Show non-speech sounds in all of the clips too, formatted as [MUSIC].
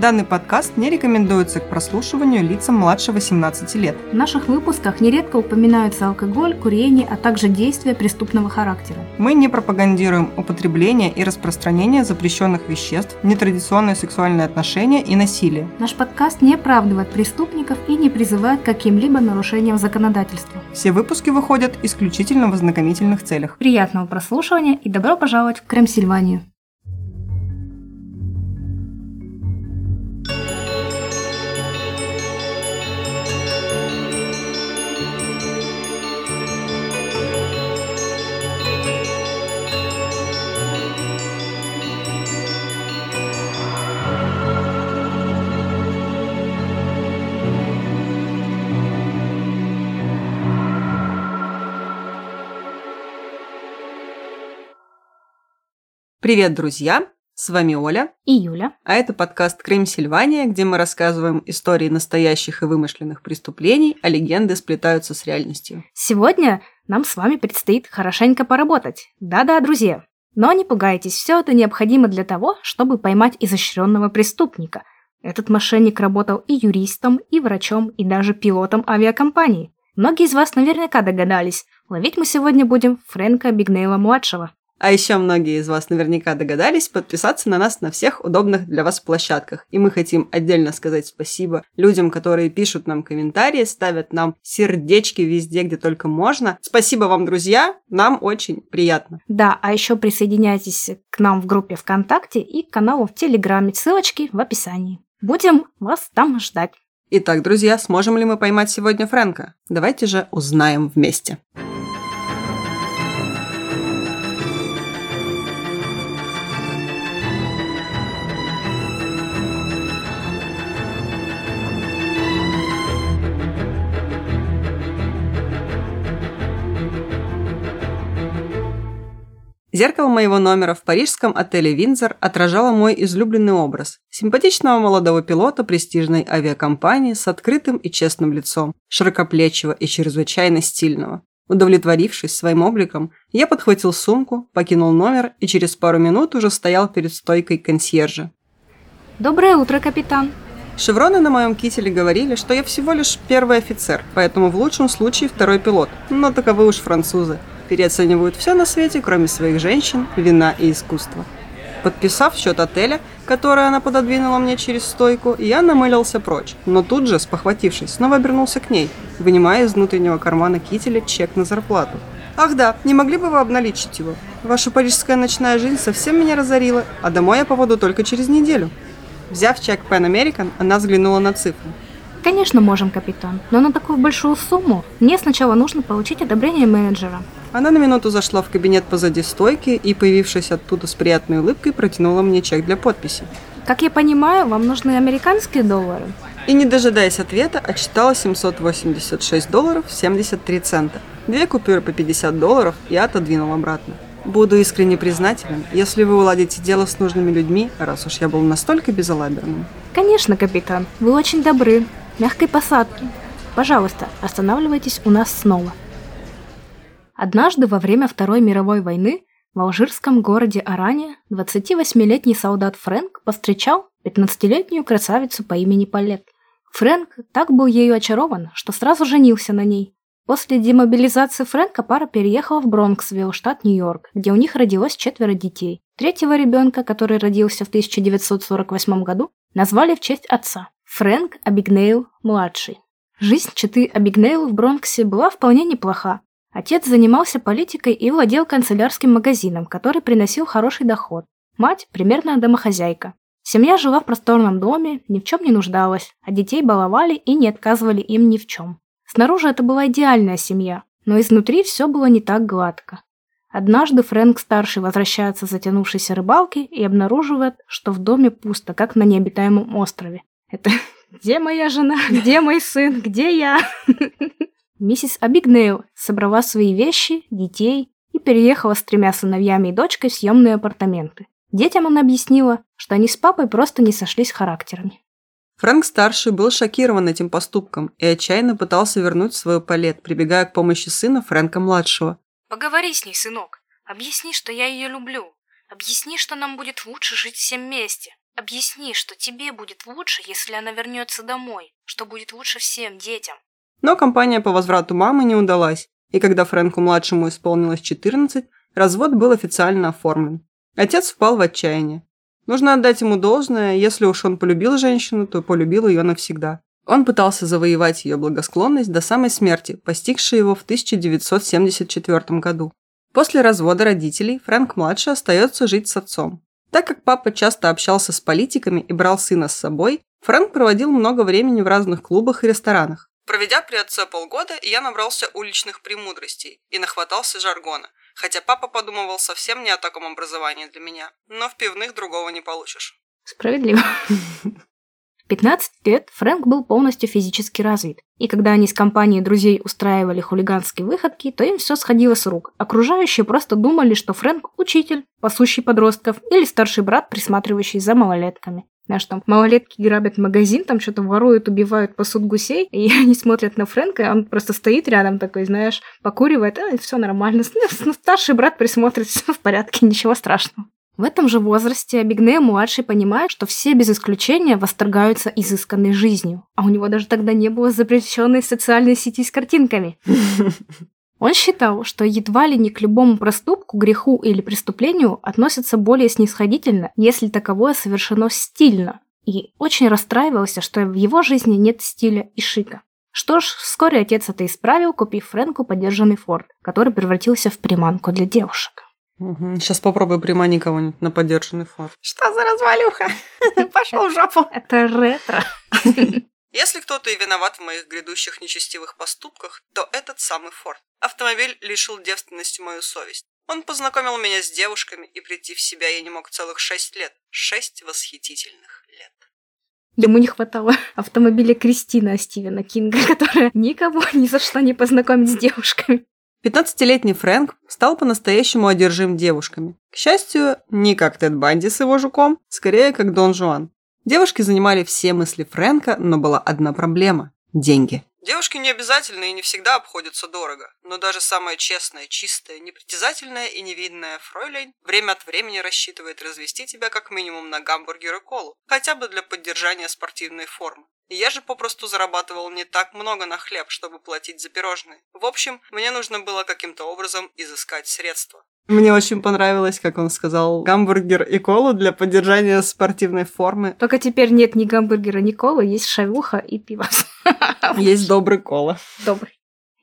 Данный подкаст не рекомендуется к прослушиванию лицам младше 18 лет. В наших выпусках нередко упоминаются алкоголь, курение, а также действия преступного характера. Мы не пропагандируем употребление и распространение запрещенных веществ, нетрадиционные сексуальные отношения и насилие. Наш подкаст не оправдывает преступников и не призывает к каким-либо нарушениям законодательства. Все выпуски выходят исключительно в ознакомительных целях. Приятного прослушивания и добро пожаловать в Крымсильванию. Привет, друзья! С вами Оля. И Юля. А это подкаст «Крым Сильвания», где мы рассказываем истории настоящих и вымышленных преступлений, а легенды сплетаются с реальностью. Сегодня нам с вами предстоит хорошенько поработать. Да-да, друзья. Но не пугайтесь, все это необходимо для того, чтобы поймать изощренного преступника. Этот мошенник работал и юристом, и врачом, и даже пилотом авиакомпании. Многие из вас наверняка догадались, ловить мы сегодня будем Фрэнка Бигнейла-младшего. А еще многие из вас наверняка догадались подписаться на нас на всех удобных для вас площадках. И мы хотим отдельно сказать спасибо людям, которые пишут нам комментарии, ставят нам сердечки везде, где только можно. Спасибо вам, друзья, нам очень приятно. Да, а еще присоединяйтесь к нам в группе ВКонтакте и к каналу в Телеграме. Ссылочки в описании. Будем вас там ждать. Итак, друзья, сможем ли мы поймать сегодня Фрэнка? Давайте же узнаем вместе. Зеркало моего номера в парижском отеле «Виндзор» отражало мой излюбленный образ – симпатичного молодого пилота престижной авиакомпании с открытым и честным лицом, широкоплечего и чрезвычайно стильного. Удовлетворившись своим обликом, я подхватил сумку, покинул номер и через пару минут уже стоял перед стойкой консьержа. Доброе утро, капитан. Шевроны на моем кителе говорили, что я всего лишь первый офицер, поэтому в лучшем случае второй пилот, но таковы уж французы – переоценивают все на свете, кроме своих женщин, вина и искусства. Подписав счет отеля, который она пододвинула мне через стойку, я намылился прочь, но тут же, спохватившись, снова обернулся к ней, вынимая из внутреннего кармана кителя чек на зарплату. «Ах да, не могли бы вы обналичить его? Ваша парижская ночная жизнь совсем меня разорила, а домой я поводу только через неделю». Взяв чек Pan American, она взглянула на цифру. Конечно, можем, капитан, но на такую большую сумму мне сначала нужно получить одобрение менеджера. Она на минуту зашла в кабинет позади стойки и, появившись оттуда с приятной улыбкой, протянула мне чек для подписи. Как я понимаю, вам нужны американские доллары? И, не дожидаясь ответа, отчитала 786 долларов 73 цента. Две купюры по 50 долларов и отодвинул обратно. Буду искренне признателен, если вы уладите дело с нужными людьми, раз уж я был настолько безалаберным. Конечно, капитан. Вы очень добры. Мягкой посадки. Пожалуйста, останавливайтесь у нас снова. Однажды во время Второй мировой войны в алжирском городе Аране 28-летний солдат Фрэнк повстречал 15-летнюю красавицу по имени Палет. Фрэнк так был ею очарован, что сразу женился на ней. После демобилизации Фрэнка пара переехала в Бронксвилл, штат Нью-Йорк, где у них родилось четверо детей. Третьего ребенка, который родился в 1948 году, назвали в честь отца – Фрэнк Абигнейл младший. Жизнь читы Абигнейл в Бронксе была вполне неплоха. Отец занимался политикой и владел канцелярским магазином, который приносил хороший доход. Мать – примерная домохозяйка. Семья жила в просторном доме, ни в чем не нуждалась, а детей баловали и не отказывали им ни в чем. Снаружи это была идеальная семья, но изнутри все было не так гладко. Однажды Фрэнк-старший возвращается с затянувшейся рыбалки и обнаруживает, что в доме пусто, как на необитаемом острове. Это [LAUGHS] «Где моя жена? Где мой сын? Где я?» [LAUGHS] Миссис Абигнейл собрала свои вещи, детей и переехала с тремя сыновьями и дочкой в съемные апартаменты. Детям она объяснила, что они с папой просто не сошлись характерами. Фрэнк-старший был шокирован этим поступком и отчаянно пытался вернуть свою палет, прибегая к помощи сына Фрэнка-младшего. «Поговори с ней, сынок. Объясни, что я ее люблю. Объясни, что нам будет лучше жить всем вместе. Объясни, что тебе будет лучше, если она вернется домой, что будет лучше всем детям. Но кампания по возврату мамы не удалась, и когда Фрэнку-младшему исполнилось 14, развод был официально оформлен. Отец впал в отчаяние. Нужно отдать ему должное, если уж он полюбил женщину, то полюбил ее навсегда. Он пытался завоевать ее благосклонность до самой смерти, постигшей его в 1974 году. После развода родителей Фрэнк-младший остается жить с отцом. Так как папа часто общался с политиками и брал сына с собой, Фрэнк проводил много времени в разных клубах и ресторанах. Проведя при отце полгода, я набрался уличных премудростей и нахватался жаргона, хотя папа подумывал совсем не о таком образовании для меня, но в пивных другого не получишь. Справедливо. [LAUGHS] 15 лет Фрэнк был полностью физически развит, и когда они с компанией друзей устраивали хулиганские выходки, то им все сходило с рук. Окружающие просто думали, что Фрэнк – учитель, пасущий подростков, или старший брат, присматривающий за малолетками. Знаешь, там малолетки грабят магазин, там что-то воруют, убивают посуд гусей, и [LAUGHS] они смотрят на Фрэнка, и он просто стоит рядом такой, знаешь, покуривает, а, все нормально. [LAUGHS] Старший брат присмотрит, все в порядке, ничего страшного. В этом же возрасте Абигнея-младший понимает, что все без исключения восторгаются изысканной жизнью, а у него даже тогда не было запрещенной социальной сети с картинками. [LAUGHS] Он считал, что едва ли не к любому проступку, греху или преступлению относятся более снисходительно, если таковое совершено стильно, и очень расстраивался, что в его жизни нет стиля и шика. Что ж, вскоре отец это исправил, купив Фрэнку подержанный форт, который превратился в приманку для девушек. Угу. Сейчас попробую приманить кого-нибудь на поддержанный флаг. Что за развалюха? [LAUGHS] Пошел в жопу. Это ретро. [LAUGHS] Если кто-то и виноват в моих грядущих нечестивых поступках, то этот самый Форд. Автомобиль лишил девственности мою совесть. Он познакомил меня с девушками, и прийти в себя я не мог целых шесть лет. Шесть восхитительных лет. Ему не хватало автомобиля Кристина Стивена Кинга, [LAUGHS] которая никого ни за что не познакомит с девушками. 15-летний Фрэнк стал по-настоящему одержим девушками. К счастью, не как Тед Банди с его жуком, скорее как Дон Жуан. Девушки занимали все мысли Фрэнка, но была одна проблема – деньги. Девушки не обязательно и не всегда обходятся дорого, но даже самая честная, чистая, непритязательная и невинная фройлейн время от времени рассчитывает развести тебя как минимум на гамбургер и колу, хотя бы для поддержания спортивной формы. Я же попросту зарабатывал не так много на хлеб, чтобы платить за пирожные. В общем, мне нужно было каким-то образом изыскать средства. Мне очень понравилось, как он сказал, гамбургер и колу для поддержания спортивной формы. Только теперь нет ни гамбургера, ни колы, есть шавуха и пиво. [LAUGHS] Есть добрый кола. Добрый.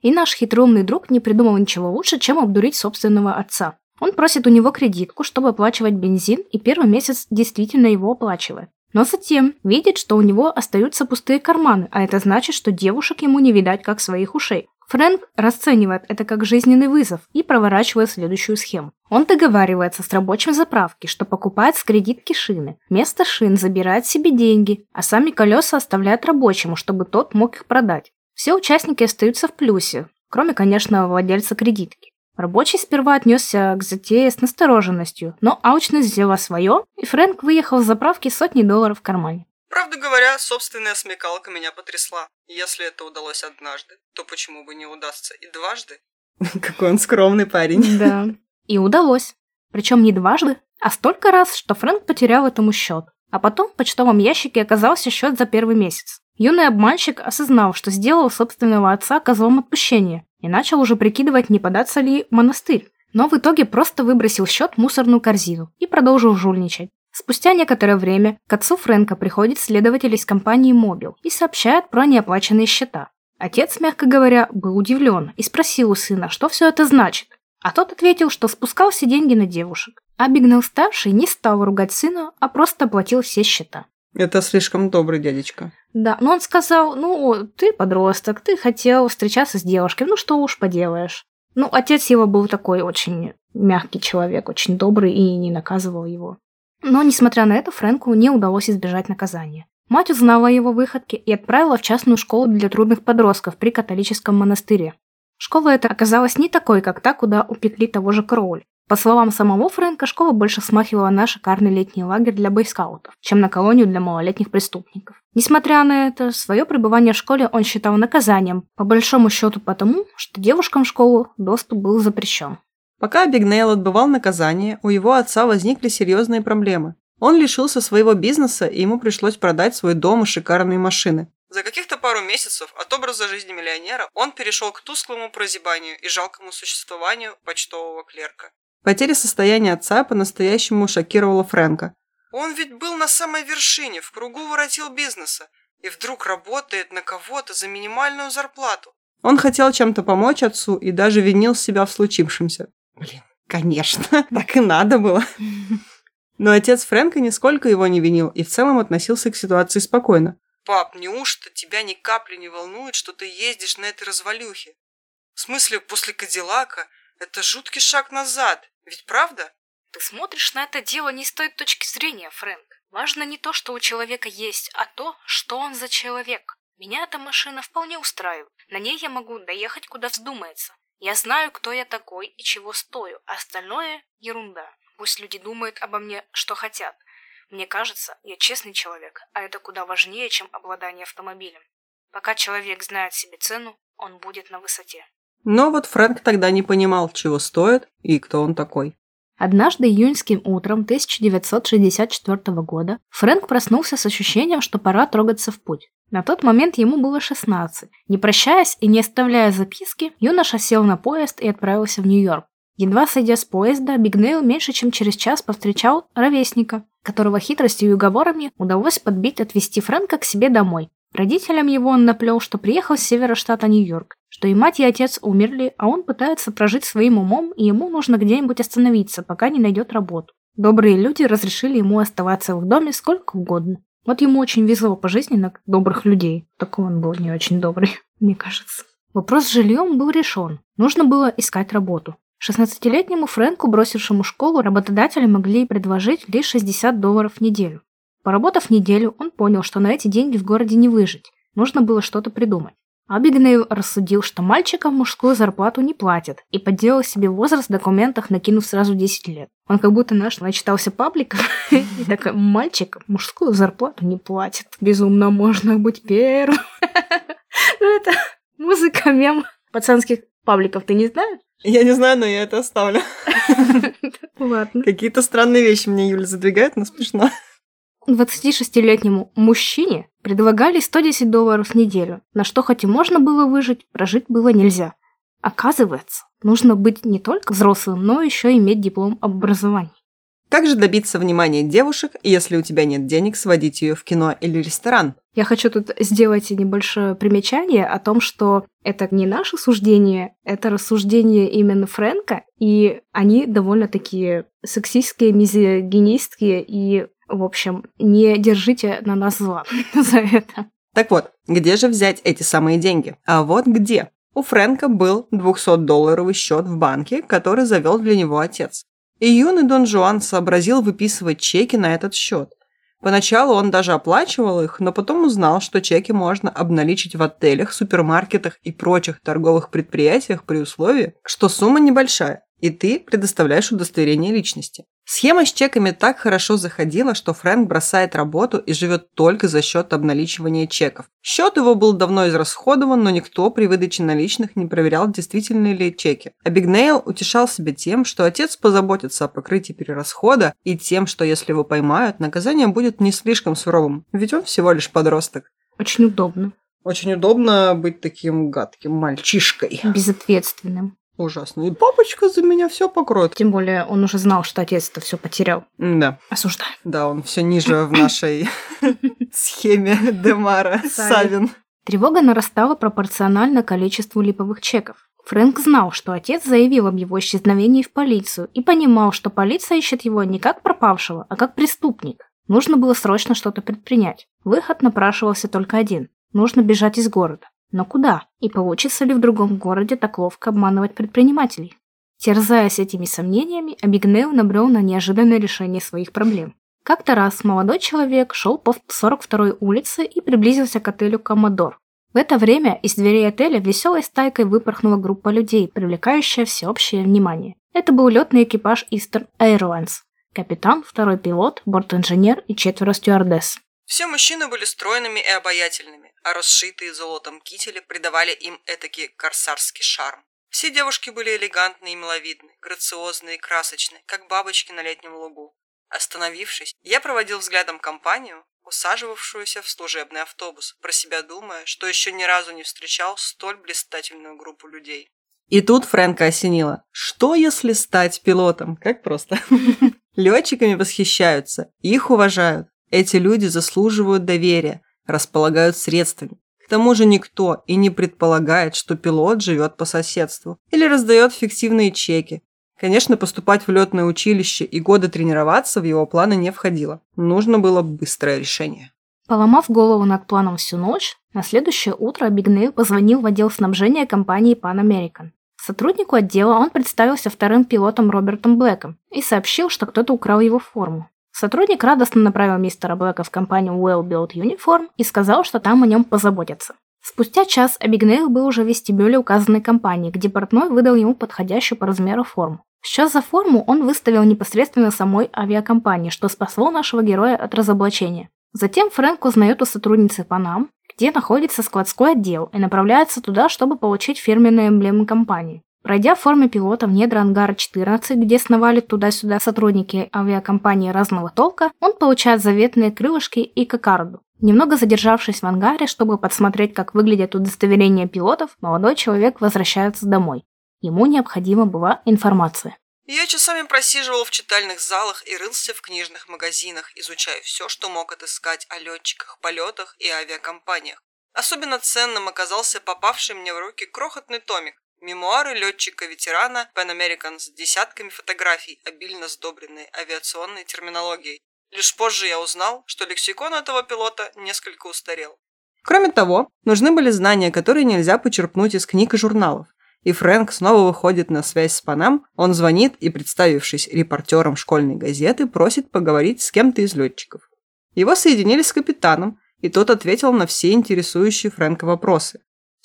И наш хитроумный друг не придумал ничего лучше, чем обдурить собственного отца. Он просит у него кредитку, чтобы оплачивать бензин, и первый месяц действительно его оплачивает. Но затем видит, что у него остаются пустые карманы, а это значит, что девушек ему не видать как своих ушей. Фрэнк расценивает это как жизненный вызов и проворачивает следующую схему. Он договаривается с рабочим заправки, что покупает с кредитки шины. Вместо шин забирает себе деньги, а сами колеса оставляет рабочему, чтобы тот мог их продать. Все участники остаются в плюсе, кроме, конечно, владельца кредитки. Рабочий сперва отнесся к затее с настороженностью, но аучность взяла свое, и Фрэнк выехал с заправки сотни долларов в кармане. Правда говоря, собственная смекалка меня потрясла. Если это удалось однажды, то почему бы не удастся и дважды? [LAUGHS] Какой он скромный парень. Да. И удалось. Причем не дважды, а столько раз, что Фрэнк потерял этому счет. А потом в почтовом ящике оказался счет за первый месяц. Юный обманщик осознал, что сделал собственного отца козлом отпущения, и начал уже прикидывать, не податься ли монастырь. Но в итоге просто выбросил счет в мусорную корзину и продолжил жульничать. Спустя некоторое время к отцу Фрэнка приходит следователь из компании Мобил и сообщает про неоплаченные счета. Отец, мягко говоря, был удивлен и спросил у сына, что все это значит. А тот ответил, что спускал все деньги на девушек. Абигнел-старший не стал ругать сына, а просто оплатил все счета. Это слишком добрый дядечка. Да, но он сказал, ну, ты подросток, ты хотел встречаться с девушкой, ну что уж поделаешь. Ну, отец его был такой очень мягкий человек, очень добрый и не наказывал его. Но, несмотря на это, Фрэнку не удалось избежать наказания. Мать узнала его выходке и отправила в частную школу для трудных подростков при католическом монастыре. Школа эта оказалась не такой, как та, куда упекли того же Кроули. По словам самого Фрэнка, школа больше смахивала на шикарный летний лагерь для бойскаутов, чем на колонию для малолетних преступников. Несмотря на это, свое пребывание в школе он считал наказанием, по большому счету потому, что девушкам в школу доступ был запрещен. Пока Абигнейл отбывал наказание, у его отца возникли серьезные проблемы. Он лишился своего бизнеса, и ему пришлось продать свой дом и шикарные машины. За каких-то пару месяцев от образа жизни миллионера он перешел к тусклому прозябанию и жалкому существованию почтового клерка. Потеря состояния отца по-настоящему шокировала Фрэнка. Он ведь был на самой вершине, в кругу воротил бизнеса, и вдруг работает на кого-то за минимальную зарплату. Он хотел чем-то помочь отцу и даже винил себя в случившемся. Блин, конечно, [LAUGHS] так и надо было. Но отец Фрэнка нисколько его не винил и в целом относился к ситуации спокойно. «Пап, неужто тебя ни капли не волнует, что ты ездишь на этой развалюхе? В смысле, после Кадиллака это жуткий шаг назад, ведь правда?» Ты смотришь на это дело не с той точки зрения, Фрэнк. Важно не то, что у человека есть, а то, что он за человек. Меня эта машина вполне устраивает. На ней я могу доехать, куда вздумается. Я знаю, кто я такой и чего стою. Остальное – ерунда. Пусть люди думают обо мне, что хотят. Мне кажется, я честный человек, а это куда важнее, чем обладание автомобилем. Пока человек знает себе цену, он будет на высоте. Но вот Фрэнк тогда не понимал, чего стоит и кто он такой. Однажды июньским утром 1964 года Фрэнк проснулся с ощущением, что пора трогаться в путь. На тот момент ему было 16. Не прощаясь и не оставляя записки, юноша сел на поезд и отправился в Нью-Йорк. Едва сойдя с поезда, Абигнейл меньше чем через час повстречал ровесника, которого хитростью и уговорами удалось подбить отвезти Фрэнка к себе домой. Родителям его он наплел, что приехал с севера штата Нью-Йорк, что и мать, и отец умерли, а он пытается прожить своим умом, и ему нужно где-нибудь остановиться, пока не найдет работу. Добрые люди разрешили ему оставаться в доме сколько угодно. Вот ему очень везло по жизни на добрых людей. Такой он был не очень добрый, [LAUGHS] мне кажется. Вопрос с жильем был решен. Нужно было искать работу. 16-летнему Фрэнку, бросившему школу, работодатели могли предложить лишь 60 долларов в неделю. Поработав неделю, он понял, что на эти деньги в городе не выжить. Нужно было что-то придумать. Абигнейл рассудил, что мальчикам мужскую зарплату не платят, и подделал себе возраст в документах, накинув сразу 10 лет. Он как будто наш начитался пабликов, [LAUGHS] и такой, мальчик мужскую зарплату не платит. Безумно можно быть первым. [LAUGHS] Ну это музыка, мем пацанских пабликов, ты не знаешь? Я не знаю, но я это оставлю. [LAUGHS] Ладно. Какие-то странные вещи мне Юля задвигает, но смешно. 26-летнему мужчине предлагали 110 долларов в неделю, на что хоть и можно было выжить, прожить было нельзя. Оказывается, нужно быть не только взрослым, но еще иметь диплом об образовании. Как же добиться внимания девушек, если у тебя нет денег сводить ее в кино или ресторан? Я хочу тут сделать небольшое примечание о том, что это не наше суждение, это рассуждение именно Фрэнка, и они довольно такие сексистские, мизогинистские, и, в общем, не держите на нас зла [LAUGHS] за это. Так вот, где же взять эти самые деньги? А вот где. У Фрэнка был 200-долларовый счет в банке, который завел для него отец. И юный Дон Жуан сообразил выписывать чеки на этот счет. Поначалу он даже оплачивал их, но потом узнал, что чеки можно обналичить в отелях, супермаркетах и прочих торговых предприятиях при условии, что сумма небольшая, и ты предоставляешь удостоверение личности. Схема с чеками так хорошо заходила, что Фрэнк бросает работу и живет только за счет обналичивания чеков. Счет его был давно израсходован, но никто при выдаче наличных не проверял, действительны ли чеки. Абигнейл утешал себя тем, что отец позаботится о покрытии перерасхода и тем, что если его поймают, наказание будет не слишком суровым, ведь он всего лишь подросток. Очень удобно. Очень удобно быть таким гадким мальчишкой. Безответственным. Ужасно. И папочка за меня все покроет. Тем более он уже знал, что отец это все потерял. Да. Осуждаю. Да, он все ниже в нашей [LAUGHS] схеме Демара Савин. Тревога нарастала пропорционально количеству липовых чеков. Фрэнк знал, что отец заявил об его исчезновении в полицию и понимал, что полиция ищет его не как пропавшего, а как преступник. Нужно было срочно что-то предпринять. Выход напрашивался только один. Нужно бежать из города. Но куда? И получится ли в другом городе так ловко обманывать предпринимателей? Терзаясь этими сомнениями, Абигнейл набрел на неожиданное решение своих проблем. Как-то раз молодой человек шел по 42-й улице и приблизился к отелю «Коммодор». В это время из дверей отеля веселой стайкой выпорхнула группа людей, привлекающая всеобщее внимание. Это был летный экипаж Eastern Airlines. Капитан, второй пилот, борт-инженер и четверо стюардесс. Все мужчины были стройными и обаятельными, а расшитые золотом кители придавали им этакий корсарский шарм. Все девушки были элегантны и миловидны, грациозны и красочны, как бабочки на летнем лугу. Остановившись, я проводил взглядом компанию, усаживавшуюся в служебный автобус, про себя думая, что еще ни разу не встречал столь блистательную группу людей. И тут Фрэнка осенило. Что если стать пилотом? Как просто. [LAUGHS] Летчиками восхищаются, их уважают. Эти люди заслуживают доверия, располагают средствами. К тому же никто и не предполагает, что пилот живет по соседству или раздает фиктивные чеки. Конечно, поступать в летное училище и годы тренироваться в его планы не входило. Нужно было быстрое решение. Поломав голову над планом всю ночь, на следующее утро Абигнейл позвонил в отдел снабжения компании Pan American. Сотруднику отдела он представился вторым пилотом Робертом Блэком и сообщил, что кто-то украл его форму. Сотрудник радостно направил мистера Блэка в компанию Well Built Uniform и сказал, что там о нем позаботятся. Спустя час Абигнейл был уже в вестибюле указанной компании, где портной выдал ему подходящую по размеру форму. Счет за форму он выставил непосредственно самой авиакомпании, что спасло нашего героя от разоблачения. Затем Фрэнк узнает у сотрудницы Панам, где находится складской отдел, и направляется туда, чтобы получить фирменные эмблемы компании. Пройдя в форме пилота в недра ангара 14, где сновали туда-сюда сотрудники авиакомпании разного толка, он получает заветные крылышки и кокарду. Немного задержавшись в ангаре, чтобы подсмотреть, как выглядят удостоверения пилотов, молодой человек возвращается домой. Ему необходима была информация. Я часами просиживал в читальных залах и рылся в книжных магазинах, изучая все, что мог отыскать о летчиках, полетах и авиакомпаниях. Особенно ценным оказался попавший мне в руки крохотный томик Мемуары летчика-ветерана Pan American с десятками фотографий, обильно сдобренной авиационной терминологией. Лишь позже я узнал, что лексикон этого пилота несколько устарел. Кроме того, нужны были знания, которые нельзя почерпнуть из книг и журналов и Фрэнк снова выходит на связь с Панам, он звонит и, представившись репортером школьной газеты, просит поговорить с кем-то из летчиков. Его соединили с капитаном, и тот ответил на все интересующие Фрэнка вопросы.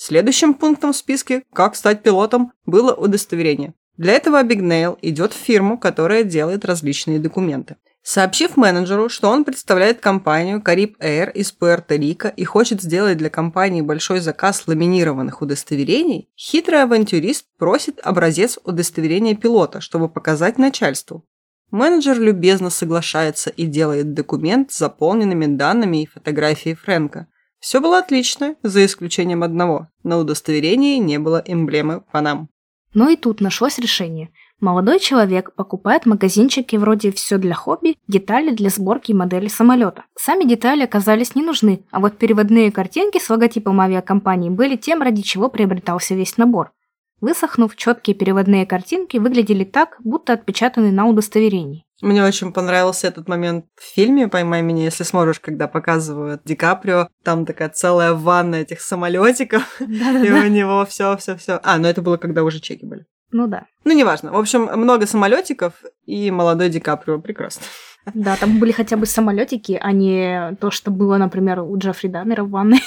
Следующим пунктом в списке «Как стать пилотом» было удостоверение. Для этого Абигнейл идет в фирму, которая делает различные документы. Сообщив менеджеру, что он представляет компанию Carib Air из Пуэрто-Рико и хочет сделать для компании большой заказ ламинированных удостоверений, хитрый авантюрист просит образец удостоверения пилота, чтобы показать начальству. Менеджер любезно соглашается и делает документ с заполненными данными и фотографией Фрэнка. Все было отлично, за исключением одного. На удостоверении не было эмблемы Панам. Но и тут нашлось решение – Молодой человек покупает в магазинчике вроде «Все для хобби» детали для сборки модели самолета. Сами детали оказались не нужны, а вот переводные картинки с логотипом авиакомпании были тем, ради чего приобретался весь набор. Высохнув, четкие переводные картинки выглядели так, будто отпечатаны на удостоверении. Мне очень понравился этот момент в фильме «Поймай меня, если сможешь», когда показывают Ди Каприо. Там такая целая ванна этих самолетиков, [LAUGHS] [LAUGHS] и у него все, все, все. А, ну это было, когда уже чеки были. Ну да. Ну, неважно. В общем, много самолетиков и молодой Ди Каприо. Прекрасно. [LAUGHS] Да, там были хотя бы самолетики, а не то, что было, например, у Джеффри Даммера в ванной.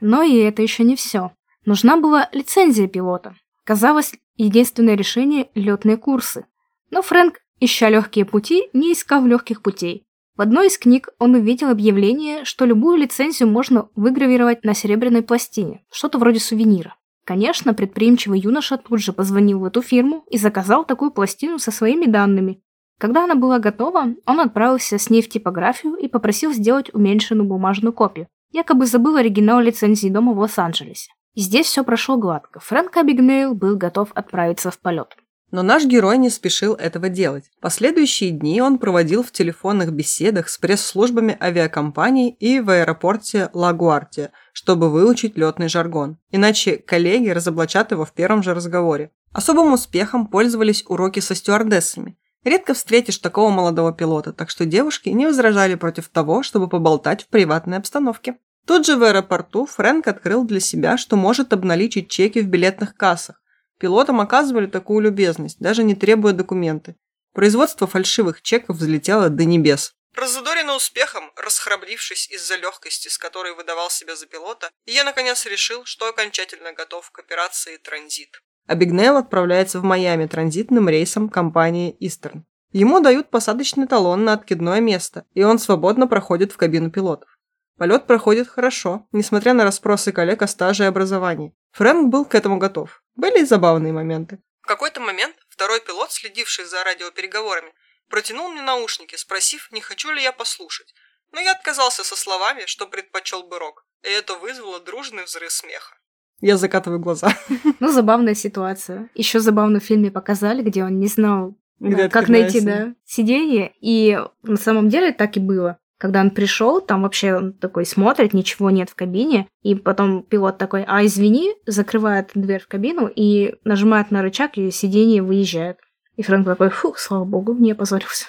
Но и это еще не все. Нужна была лицензия пилота. Казалось, единственное решение – летные курсы. Но Фрэнк, ища легкие пути, не искал легких путей. В одной из книг он увидел объявление, что любую лицензию можно выгравировать на серебряной пластине, что-то вроде сувенира. Конечно, предприимчивый юноша тут же позвонил в эту фирму и заказал такую пластину со своими данными. Когда она была готова, он отправился с ней в типографию и попросил сделать уменьшенную бумажную копию. Якобы забыл оригинал лицензии дома в Лос-Анджелесе. Здесь все прошло гладко. Фрэнк Абигнейл был готов отправиться в полет. Но наш герой не спешил этого делать. Последующие дни он проводил в телефонных беседах с пресс-службами авиакомпаний и в аэропорте Лагуартия, чтобы выучить летный жаргон. Иначе коллеги разоблачат его в первом же разговоре. Особым успехом пользовались уроки со стюардессами. Редко встретишь такого молодого пилота, так что девушки не возражали против того, чтобы поболтать в приватной обстановке. Тут же в аэропорту Фрэнк открыл для себя, что может обналичить чеки в билетных кассах, Пилотам оказывали такую любезность, даже не требуя документы. Производство фальшивых чеков взлетело до небес. Разудоренный успехом, расхрабрившись из-за легкости, с которой выдавал себя за пилота, я наконец решил, что окончательно готов к операции «Транзит». Абигнейл отправляется в Майами транзитным рейсом компании «Истерн». Ему дают посадочный талон на откидное место, и он свободно проходит в кабину пилотов. Полет проходит хорошо, несмотря на расспросы коллег о стаже и образовании. Фрэнк был к этому готов. Были и забавные моменты. В какой-то момент второй пилот, следивший за радиопереговорами, протянул мне наушники, спросив, не хочу ли я послушать. Но я отказался со словами, что предпочел бы рок, и это вызвало дружный взрыв смеха. Я закатываю глаза. [LAUGHS] Ну, забавная ситуация. Еще забавно в фильме показали, где он не знал, Где как найти да, сиденье. И на самом деле так и было. Когда он пришел, там вообще он такой смотрит, ничего нет в кабине, и потом пилот такой, а извини, закрывает дверь в кабину и нажимает на рычаг, и сиденье выезжает. И Фрэнк такой, фух, слава богу, не опозорился.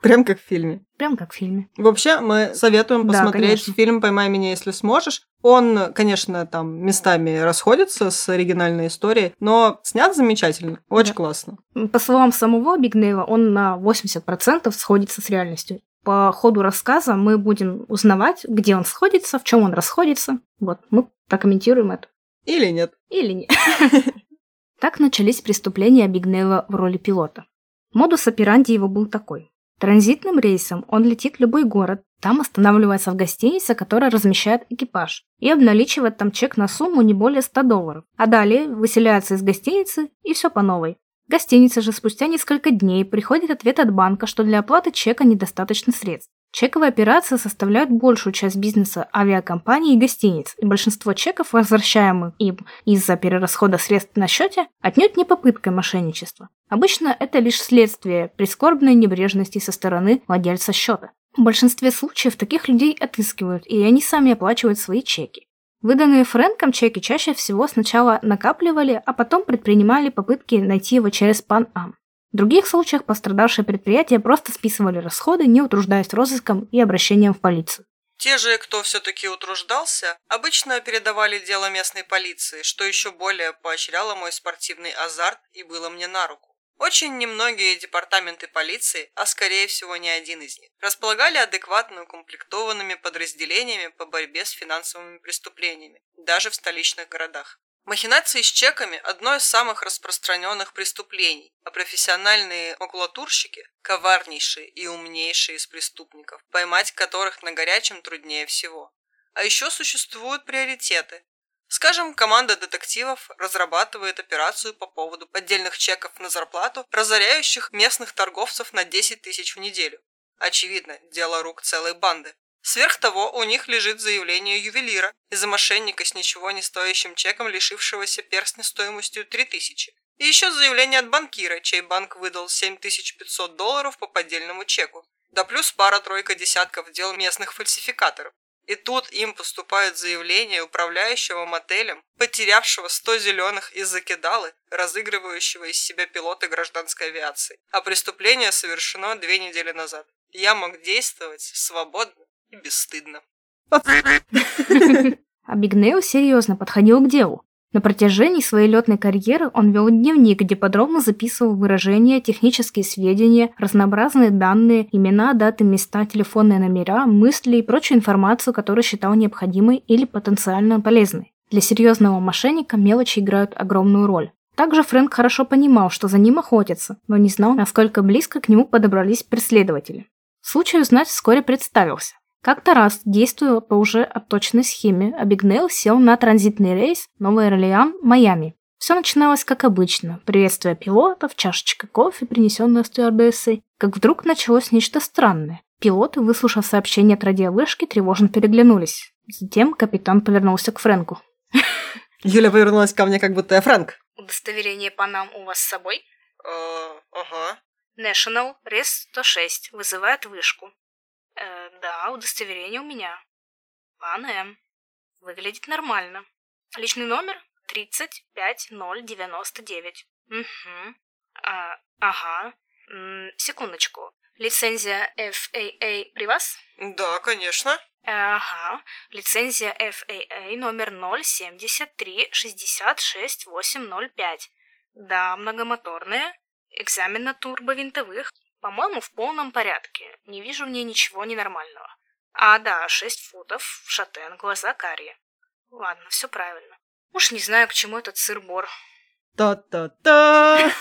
Прям как в фильме. Прям как в фильме. Вообще, мы советуем Да, посмотреть конечно. фильм «Поймай меня, если сможешь». Он, конечно, там местами расходится с оригинальной историей, но снят замечательно, очень Да. классно. По словам самого Бигнейла, он на 80% сходится с реальностью. По ходу рассказа мы будем узнавать, где он сходится, в чем он расходится. Вот, мы прокомментируем это. Или нет. Или нет. [LAUGHS] Так начались преступления Бигнейла в роли пилота. Модус операнди его был такой. Транзитным рейсом он летит в любой город, там останавливается в гостинице, которая размещает экипаж, и обналичивает там чек на сумму не более 100 долларов. А далее выселяется из гостиницы и все по новой. В гостинице же спустя несколько дней приходит ответ от банка, что для оплаты чека недостаточно средств. Чековые операции составляют большую часть бизнеса авиакомпаний и гостиниц, и большинство чеков, возвращаемых им из-за перерасхода средств на счете, отнюдь не попыткой мошенничества. Обычно это лишь следствие прискорбной небрежности со стороны владельца счета. В большинстве случаев таких людей отыскивают, и они сами оплачивают свои чеки. Выданные Фрэнком чеки чаще всего сначала накапливали, а потом предпринимали попытки найти его через Пан-Ам. В других случаях пострадавшие предприятия просто списывали расходы, не утруждаясь розыском и обращением в полицию. Те же, кто все-таки утруждался, обычно передавали дело местной полиции, что еще более поощряло мой спортивный азарт и было мне на руку. Очень немногие департаменты полиции, а скорее всего не один из них, располагали адекватно укомплектованными подразделениями по борьбе с финансовыми преступлениями, даже в столичных городах. Махинации с чеками – одно из самых распространенных преступлений, а профессиональные макулатурщики – коварнейшие и умнейшие из преступников, поймать которых на горячем труднее всего. А еще существуют приоритеты. Скажем, команда детективов разрабатывает операцию по поводу поддельных чеков на зарплату, разоряющих местных торговцев на 10 тысяч в неделю. Очевидно, дело рук целой банды. Сверх того, у них лежит заявление ювелира из-за мошенника с ничего не стоящим чеком, лишившегося перстня стоимостью 3000. И еще заявление от банкира, чей банк выдал 7500 долларов по поддельному чеку. Да плюс пара-тройка десятков дел местных фальсификаторов. И тут им поступает заявление управляющего мотелем, потерявшего 100 зеленых из-за кидалы, разыгрывающего из себя пилота гражданской авиации. А преступление совершено две недели назад. Я мог действовать свободно и бесстыдно. [LAUGHS] Абигнейл серьезно подходил к делу. На протяжении своей летной карьеры он вел дневник, где подробно записывал выражения, технические сведения, разнообразные данные, имена, даты, места, телефонные номера, мысли и прочую информацию, которую считал необходимой или потенциально полезной. Для серьезного мошенника мелочи играют огромную роль. Также Фрэнк хорошо понимал, что за ним охотятся, но не знал, насколько близко к нему подобрались преследователи. Случай узнать вскоре представился. Как-то раз, действуя по уже отточенной схеме, Абигнейл сел на транзитный рейс Новый Орлеан, Майами. Все начиналось как обычно. Приветствие пилотов, чашечка кофе, принесенная стюардессой. Как вдруг началось нечто странное. Пилоты, выслушав сообщение от радиовышки, тревожно переглянулись. Затем капитан повернулся к Фрэнку. [LAUGHS] Юля повернулась ко мне, как будто я Фрэнк. «Удостоверение по нам у вас с собой?» Э, ага. National Рес 106 вызывает вышку. Э, да, удостоверение у меня. Пан М. Выглядит нормально. Личный номер 35099. Угу. А, ага. М, секундочку. Лицензия FAA при вас? Да, конечно. Ага. Лицензия FAA номер 073-66-805. Да, многомоторная. Экзамен на турбовинтовых. По-моему, в полном порядке. Не вижу в ней ничего ненормального. А, да, 6 футов, шатен, глаза карие. Ладно, все правильно. Уж не знаю, к чему этот сыр-бор. Та-та-та.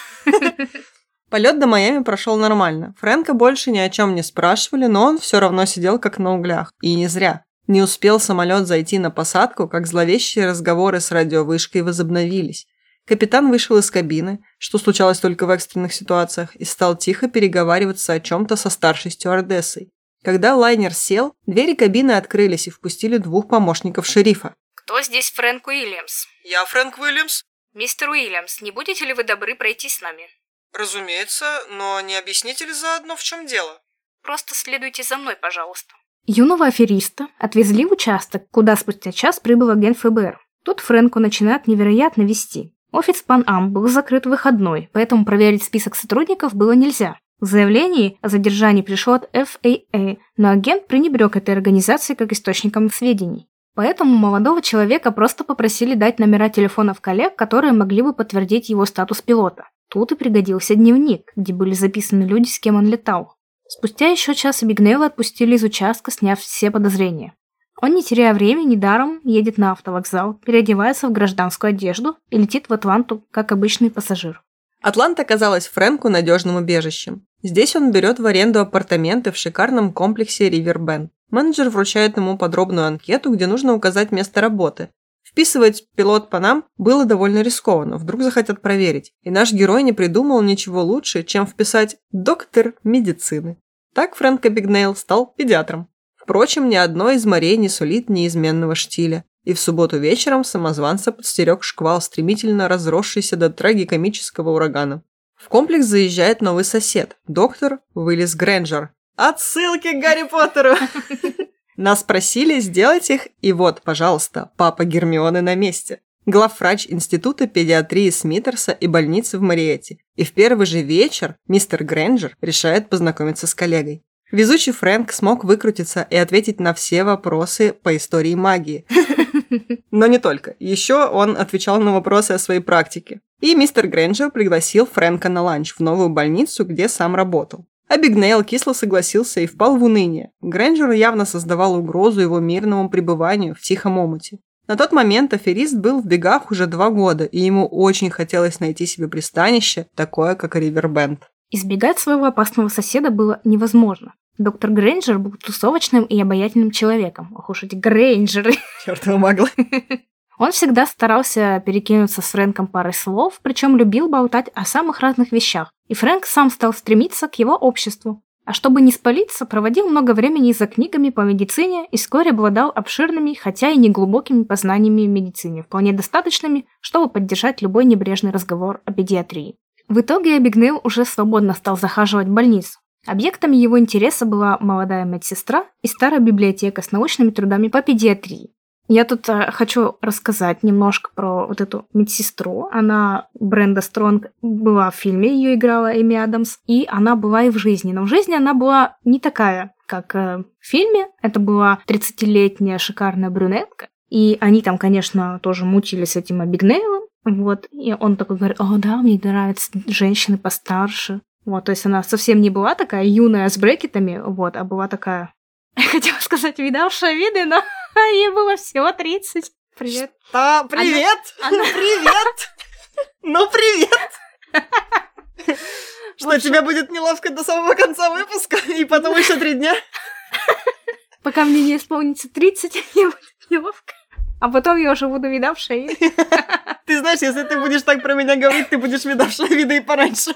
Полет до Майами прошел нормально. Фрэнка больше ни о чем не спрашивали, но он все равно сидел как на углях. И не зря. Не успел самолет зайти на посадку, как зловещие разговоры с радиовышкой возобновились. Капитан вышел из кабины, что случалось только в экстренных ситуациях, и стал тихо переговариваться о чем-то со старшей стюардессой. Когда лайнер сел, двери кабины открылись и впустили двух помощников шерифа. «Кто здесь Фрэнк Уильямс?» «Я Фрэнк Уильямс». «Мистер Уильямс, не будете ли вы добры пройти с нами?» «Разумеется, но не объясните ли заодно, в чем дело?» «Просто следуйте за мной, пожалуйста». Юного афериста отвезли в участок, куда спустя час прибыл агент ФБР. Тут Фрэнку начинает невероятно вести. Офис Пан-Ам был закрыт выходной, поэтому проверить список сотрудников было нельзя. Заявление о задержании пришло от FAA, но агент пренебрег этой организацией как источником сведений. Поэтому молодого человека просто попросили дать номера телефонов коллег, которые могли бы подтвердить его статус пилота. Тут и пригодился дневник, где были записаны люди, с кем он летал. Спустя еще час Бигнейла отпустили из участка, сняв все подозрения. Он, не теряя времени, даром едет на автовокзал, переодевается в гражданскую одежду и летит в Атланту, как обычный пассажир. Атланта казалась Фрэнку надежным убежищем. Здесь он берет в аренду апартаменты в шикарном комплексе Ривербен. Менеджер вручает ему подробную анкету, где нужно указать место работы. Вписывать пилот по нам было довольно рискованно, вдруг захотят проверить. И наш герой не придумал ничего лучше, чем вписать «доктор медицины». Так Фрэнк Абигнейл стал педиатром. Впрочем, ни одно из морей не сулит неизменного штиля. И в субботу вечером самозванца подстерег шквал, стремительно разросшийся до трагикомического урагана. В комплекс заезжает новый сосед, доктор Уиллис Грэнджер. Отсылки к Гарри Поттеру! [LAUGHS] Нас просили сделать их, и вот, пожалуйста, папа Гермионы на месте. Главврач Института педиатрии Смитерса и больницы в Мариэте. И в первый же вечер мистер Грэнджер решает познакомиться с коллегой. Везучий Фрэнк смог выкрутиться и ответить на все вопросы по истории магии. [LAUGHS] Но не только. Еще он отвечал на вопросы о своей практике. И мистер Грэнджер пригласил Фрэнка на ланч в новую больницу, где сам работал. Абигнейл кисло согласился и впал в уныние. Грэнджер явно создавал угрозу его мирному пребыванию в тихом омуте. На тот момент аферист был в бегах уже два года, и ему очень хотелось найти себе пристанище, такое как Ривербенд. Избегать своего опасного соседа было невозможно. Доктор Грейнджер был тусовочным и обаятельным человеком. Ох уж эти Грейнджеры. [LAUGHS] Черт его могла. [LAUGHS] Он всегда старался перекинуться с Фрэнком парой слов, причем любил болтать о самых разных вещах. И Фрэнк сам стал стремиться к его обществу. А чтобы не спалиться, проводил много времени за книгами по медицине и вскоре обладал обширными, хотя и неглубокими познаниями в медицине, вполне достаточными, чтобы поддержать любой небрежный разговор о педиатрии. В итоге Абигнейл уже свободно стал захаживать в больницу. Объектами его интереса была молодая медсестра и старая библиотека с научными трудами по педиатрии. Я тут э, хочу рассказать немножко про вот эту медсестру. Она, Бренда Стронг, была в фильме, ее играла Эми Адамс, и она была и в жизни. Но в жизни она была не такая, как э, в фильме. Это была 30-летняя шикарная брюнетка. И они там, конечно, тоже мутили с этим Абигнейлом. Вот, и он такой говорит, о, да, мне нравятся женщины постарше. Вот, то есть она совсем не была такая юная с брекетами, вот, а была такая, [LAUGHS] хотела сказать, видавшая виды, но [LAUGHS] ей было всего 30. Привет. А, привет! Она... [LAUGHS] Привет! Ну, привет! Что, тебе будет неловко до самого конца выпуска, и потом еще три дня? Пока мне не исполнится 30, мне будет неловко. А потом я уже буду видавшая знаешь, если ты будешь так про меня говорить, ты будешь видавшая виды и пораньше.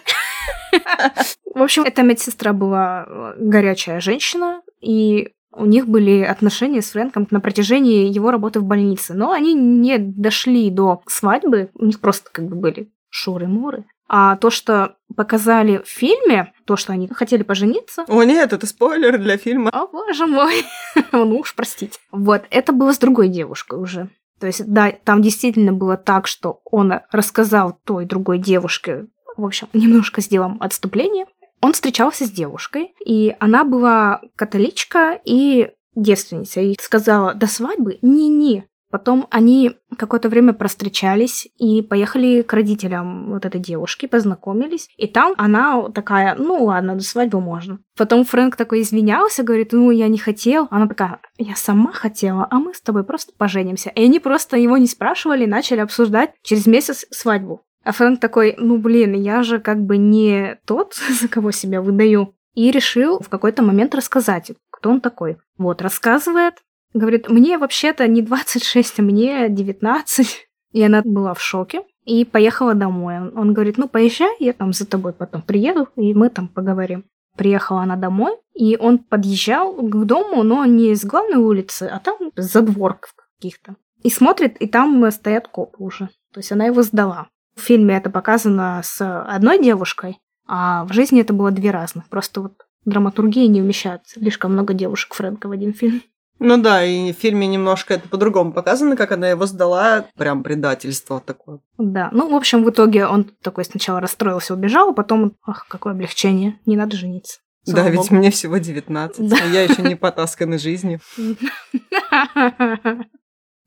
В общем, эта медсестра была э, горячая женщина, и у них были отношения с Фрэнком на протяжении его работы в больнице. Но они не дошли до свадьбы, у них просто как бы были шуры-муры. А то, что показали в фильме, то, что они хотели пожениться... О нет, это спойлер для фильма. О боже мой. [LAUGHS] ну уж простите. Вот, это было с другой девушкой уже. То есть, да, там действительно было так, что он рассказал той другой девушке, в общем, [LAUGHS] немножко сделаем отступление. Он встречался с девушкой, и она была католичка и девственница. И сказала, до свадьбы? Не-не, Потом они какое-то время простречались и поехали к родителям вот этой девушки, познакомились. И там она такая, ну ладно, до свадьбы можно. Потом Фрэнк такой извинялся, говорит, ну я не хотел. Она такая, я сама хотела, а мы с тобой просто поженимся. И они просто его не спрашивали, начали обсуждать через месяц свадьбу. А Фрэнк такой, ну блин, я же как бы не тот, [LAUGHS] за кого себя выдаю. И решил в какой-то момент рассказать, кто он такой. Вот, рассказывает, Говорит, мне вообще-то не 26, а мне 19. И она была в шоке. И поехала домой. Он говорит, ну поезжай, я там за тобой потом приеду, и мы там поговорим. Приехала она домой, и он подъезжал к дому, но не с главной улицы, а там за дворков каких-то. И смотрит, и там стоят копы уже. То есть она его сдала. В фильме это показано с одной девушкой, а в жизни это было две разных. Просто вот драматургия не вмещается. Слишком много девушек Фрэнка в один фильм. Ну да, и в фильме немножко это по-другому показано, как она его сдала. Прям предательство такое. Да, ну, в общем, в итоге он такой сначала расстроился, убежал, а потом, ах, какое облегчение, не надо жениться. Слава да, Богу. ведь мне всего 19, да. а я еще не потаскана жизнью. [LAUGHS]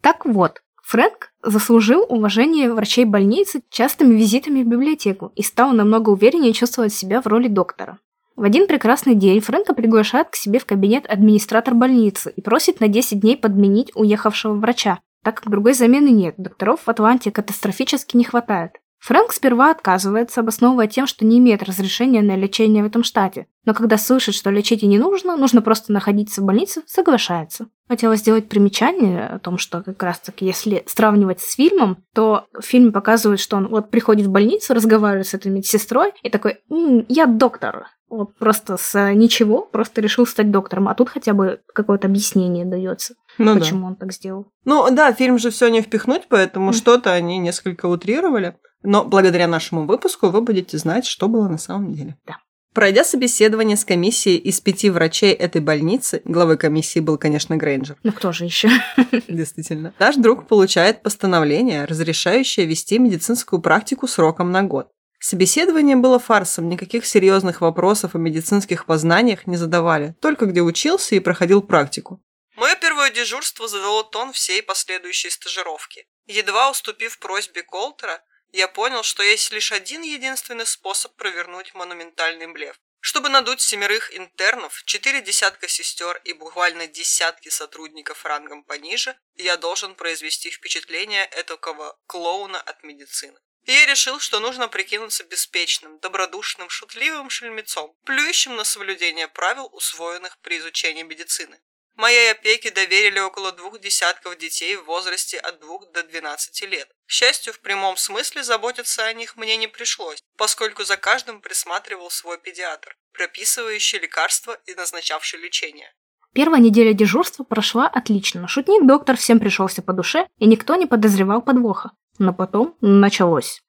Так вот, Фрэнк заслужил уважение врачей больницы частыми визитами в библиотеку и стал намного увереннее чувствовать себя в роли доктора. В один прекрасный день Фрэнка приглашает к себе в кабинет администратор больницы и просит на 10 дней подменить уехавшего врача, так как другой замены нет, докторов в Атланте катастрофически не хватает. Фрэнк сперва отказывается, обосновывая тем, что не имеет разрешения на лечение в этом штате. Но когда слышит, что лечить и не нужно, нужно просто находиться в больнице, соглашается. Хотела сделать примечание о том, что как раз таки, если сравнивать с фильмом, то в фильме показывают, что он вот приходит в больницу, разговаривает с этой медсестрой и такой «М, «Я доктор». Вот просто с ничего, просто решил стать доктором. А тут хотя бы какое-то объяснение дается. Ну, почему да. он так сделал. Ну да, фильм же все не впихнуть, поэтому mm. что-то они несколько утрировали. Но благодаря нашему выпуску вы будете знать, что было на самом деле. Да. Пройдя собеседование с комиссией из пяти врачей этой больницы, главой комиссии был, конечно, Грейнджер. Ну кто же еще? [LAUGHS] [LAUGHS] Действительно. Наш друг получает постановление, разрешающее вести медицинскую практику сроком на год. Собеседование было фарсом, никаких серьезных вопросов о медицинских познаниях не задавали, только где учился и проходил практику. Мое первое дежурство задало тон всей последующей стажировки. Едва уступив просьбе Колтера, я понял, что есть лишь один единственный способ провернуть монументальный блеф. Чтобы надуть семерых интернов, четыре десятка сестер и буквально десятки сотрудников рангом пониже, я должен произвести впечатление этого клоуна от медицины. Я решил, что нужно прикинуться беспечным, добродушным, шутливым шельмецом, плюющим на соблюдение правил, усвоенных при изучении медицины. Моей опеке доверили около двух десятков детей в возрасте от двух до 12 лет. К счастью, в прямом смысле заботиться о них мне не пришлось, поскольку за каждым присматривал свой педиатр, прописывающий лекарства и назначавший лечение. Первая неделя дежурства прошла отлично. Шутник-доктор всем пришелся по душе, и никто не подозревал подвоха. Но потом началось.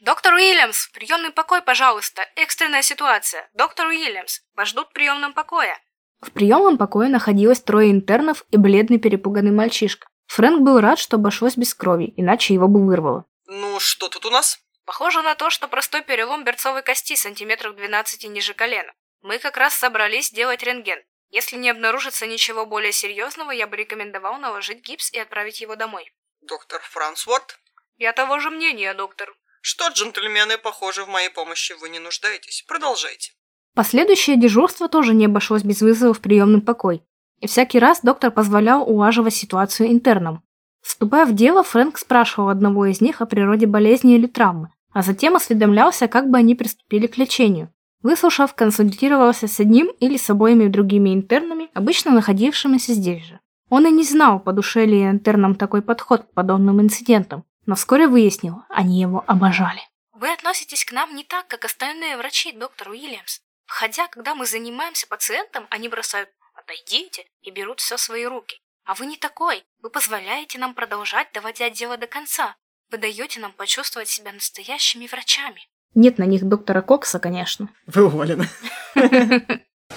«Доктор Уильямс, приемный покой, пожалуйста. Экстренная ситуация. Доктор Уильямс, вас ждут в приемном покое». В приемном покое находилось трое интернов и бледный перепуганный мальчишка. Фрэнк был рад, что обошлось без крови, иначе его бы вырвало. «Ну, что тут у нас?» «Похоже на то, что простой перелом берцовой кости сантиметров 12 ниже колена. Мы как раз собрались делать рентген. Если не обнаружится ничего более серьезного, я бы рекомендовал наложить гипс и отправить его домой». «Доктор Франсворт?» «Я того же мнения, доктор». «Что, джентльмены, похоже, в моей помощи вы не нуждаетесь. Продолжайте». Последующее дежурство тоже не обошлось без вызова в приемный покой. И всякий раз доктор позволял улаживать ситуацию интернам. Вступая в дело, Фрэнк спрашивал одного из них о природе болезни или травмы, а затем осведомлялся, как бы они приступили к лечению. Выслушав, консультировался с одним или с обоими другими интернами, обычно находившимися здесь же. Он и не знал, по душе ли интернам такой подход к подобным инцидентам, но вскоре выяснил, они его обожали. «Вы относитесь к нам не так, как остальные врачи, доктор Уильямс. Хотя, когда мы занимаемся пациентом, они бросают «отойдите» и берут все в свои руки. А вы не такой. Вы позволяете нам продолжать доводя дело до конца. Вы даете нам почувствовать себя настоящими врачами. Нет на них доктора Кокса, конечно. Вы уволены.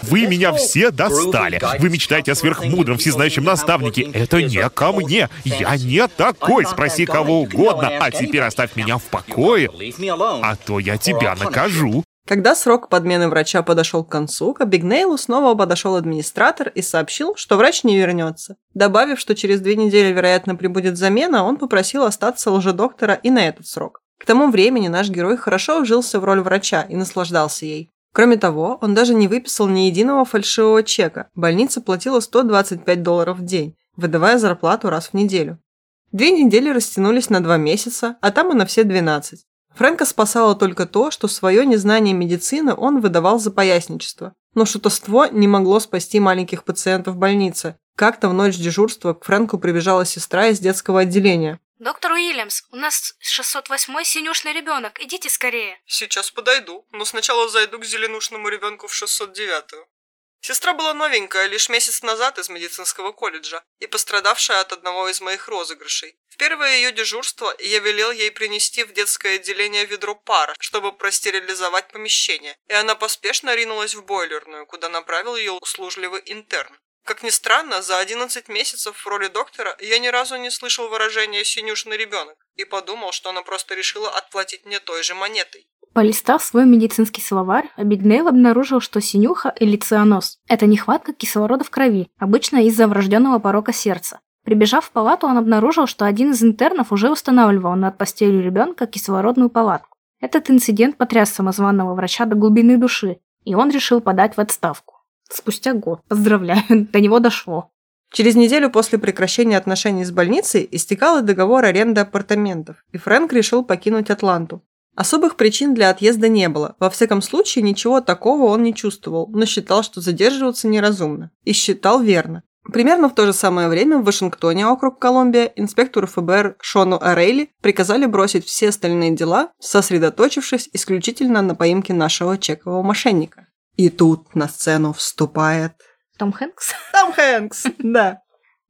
Вы меня все достали. Вы мечтаете о сверхмудром, всезнающем наставнике. Это не ко мне. Я не такой. Спроси кого угодно. А теперь оставь меня в покое, а то я тебя накажу. Когда срок подмены врача подошел к концу, к Абигнейлу снова подошел администратор и сообщил, что врач не вернется. Добавив, что через две недели, вероятно, прибудет замена, он попросил остаться лжедоктора и на этот срок. К тому времени наш герой хорошо вжился в роль врача и наслаждался ей. Кроме того, он даже не выписал ни единого фальшивого чека. Больница платила 125 долларов в день, выдавая зарплату раз в неделю. Две недели растянулись на два месяца, а там и на все 12. Фрэнка спасало только то, что свое незнание медицины он выдавал за поясничество. Но шутовство не могло спасти маленьких пациентов в больнице. Как-то в ночь дежурства к Фрэнку прибежала сестра из детского отделения. Доктор Уильямс, у нас 608-й синюшный ребенок, идите скорее. Сейчас подойду, но сначала зайду к зеленушному ребенку в 609-ю. Сестра была новенькая, лишь месяц назад из медицинского колледжа, и пострадавшая от одного из моих розыгрышей. В первое ее дежурство я велел ей принести в детское отделение ведро пара, чтобы простерилизовать помещение, и она поспешно ринулась в бойлерную, куда направил ее услужливый интерн. Как ни странно, за 11 месяцев в роли доктора я ни разу не слышал выражения «синюшный ребенок» и подумал, что она просто решила отплатить мне той же монетой. Полистав свой медицинский словарь, Абигнейл обнаружил, что синюха или цианоз – это нехватка кислорода в крови, обычно из-за врожденного порока сердца. Прибежав в палату, он обнаружил, что один из интернов уже устанавливал над постелью ребенка кислородную палатку. Этот инцидент потряс самозванного врача до глубины души, и он решил подать в отставку. Спустя год, поздравляю, до него дошло. Через неделю после прекращения отношений с больницей истекал и договор аренды апартаментов, и Фрэнк решил покинуть Атланту. Особых причин для отъезда не было. Во всяком случае, ничего такого он не чувствовал, но считал, что задерживаться неразумно. И считал верно. Примерно в то же самое время в Вашингтоне, округ Колумбия, инспектору ФБР Шону Арейли приказали бросить все остальные дела, сосредоточившись исключительно на поимке нашего чекового мошенника. И тут на сцену вступает... Том Хэнкс? Том Хэнкс, да.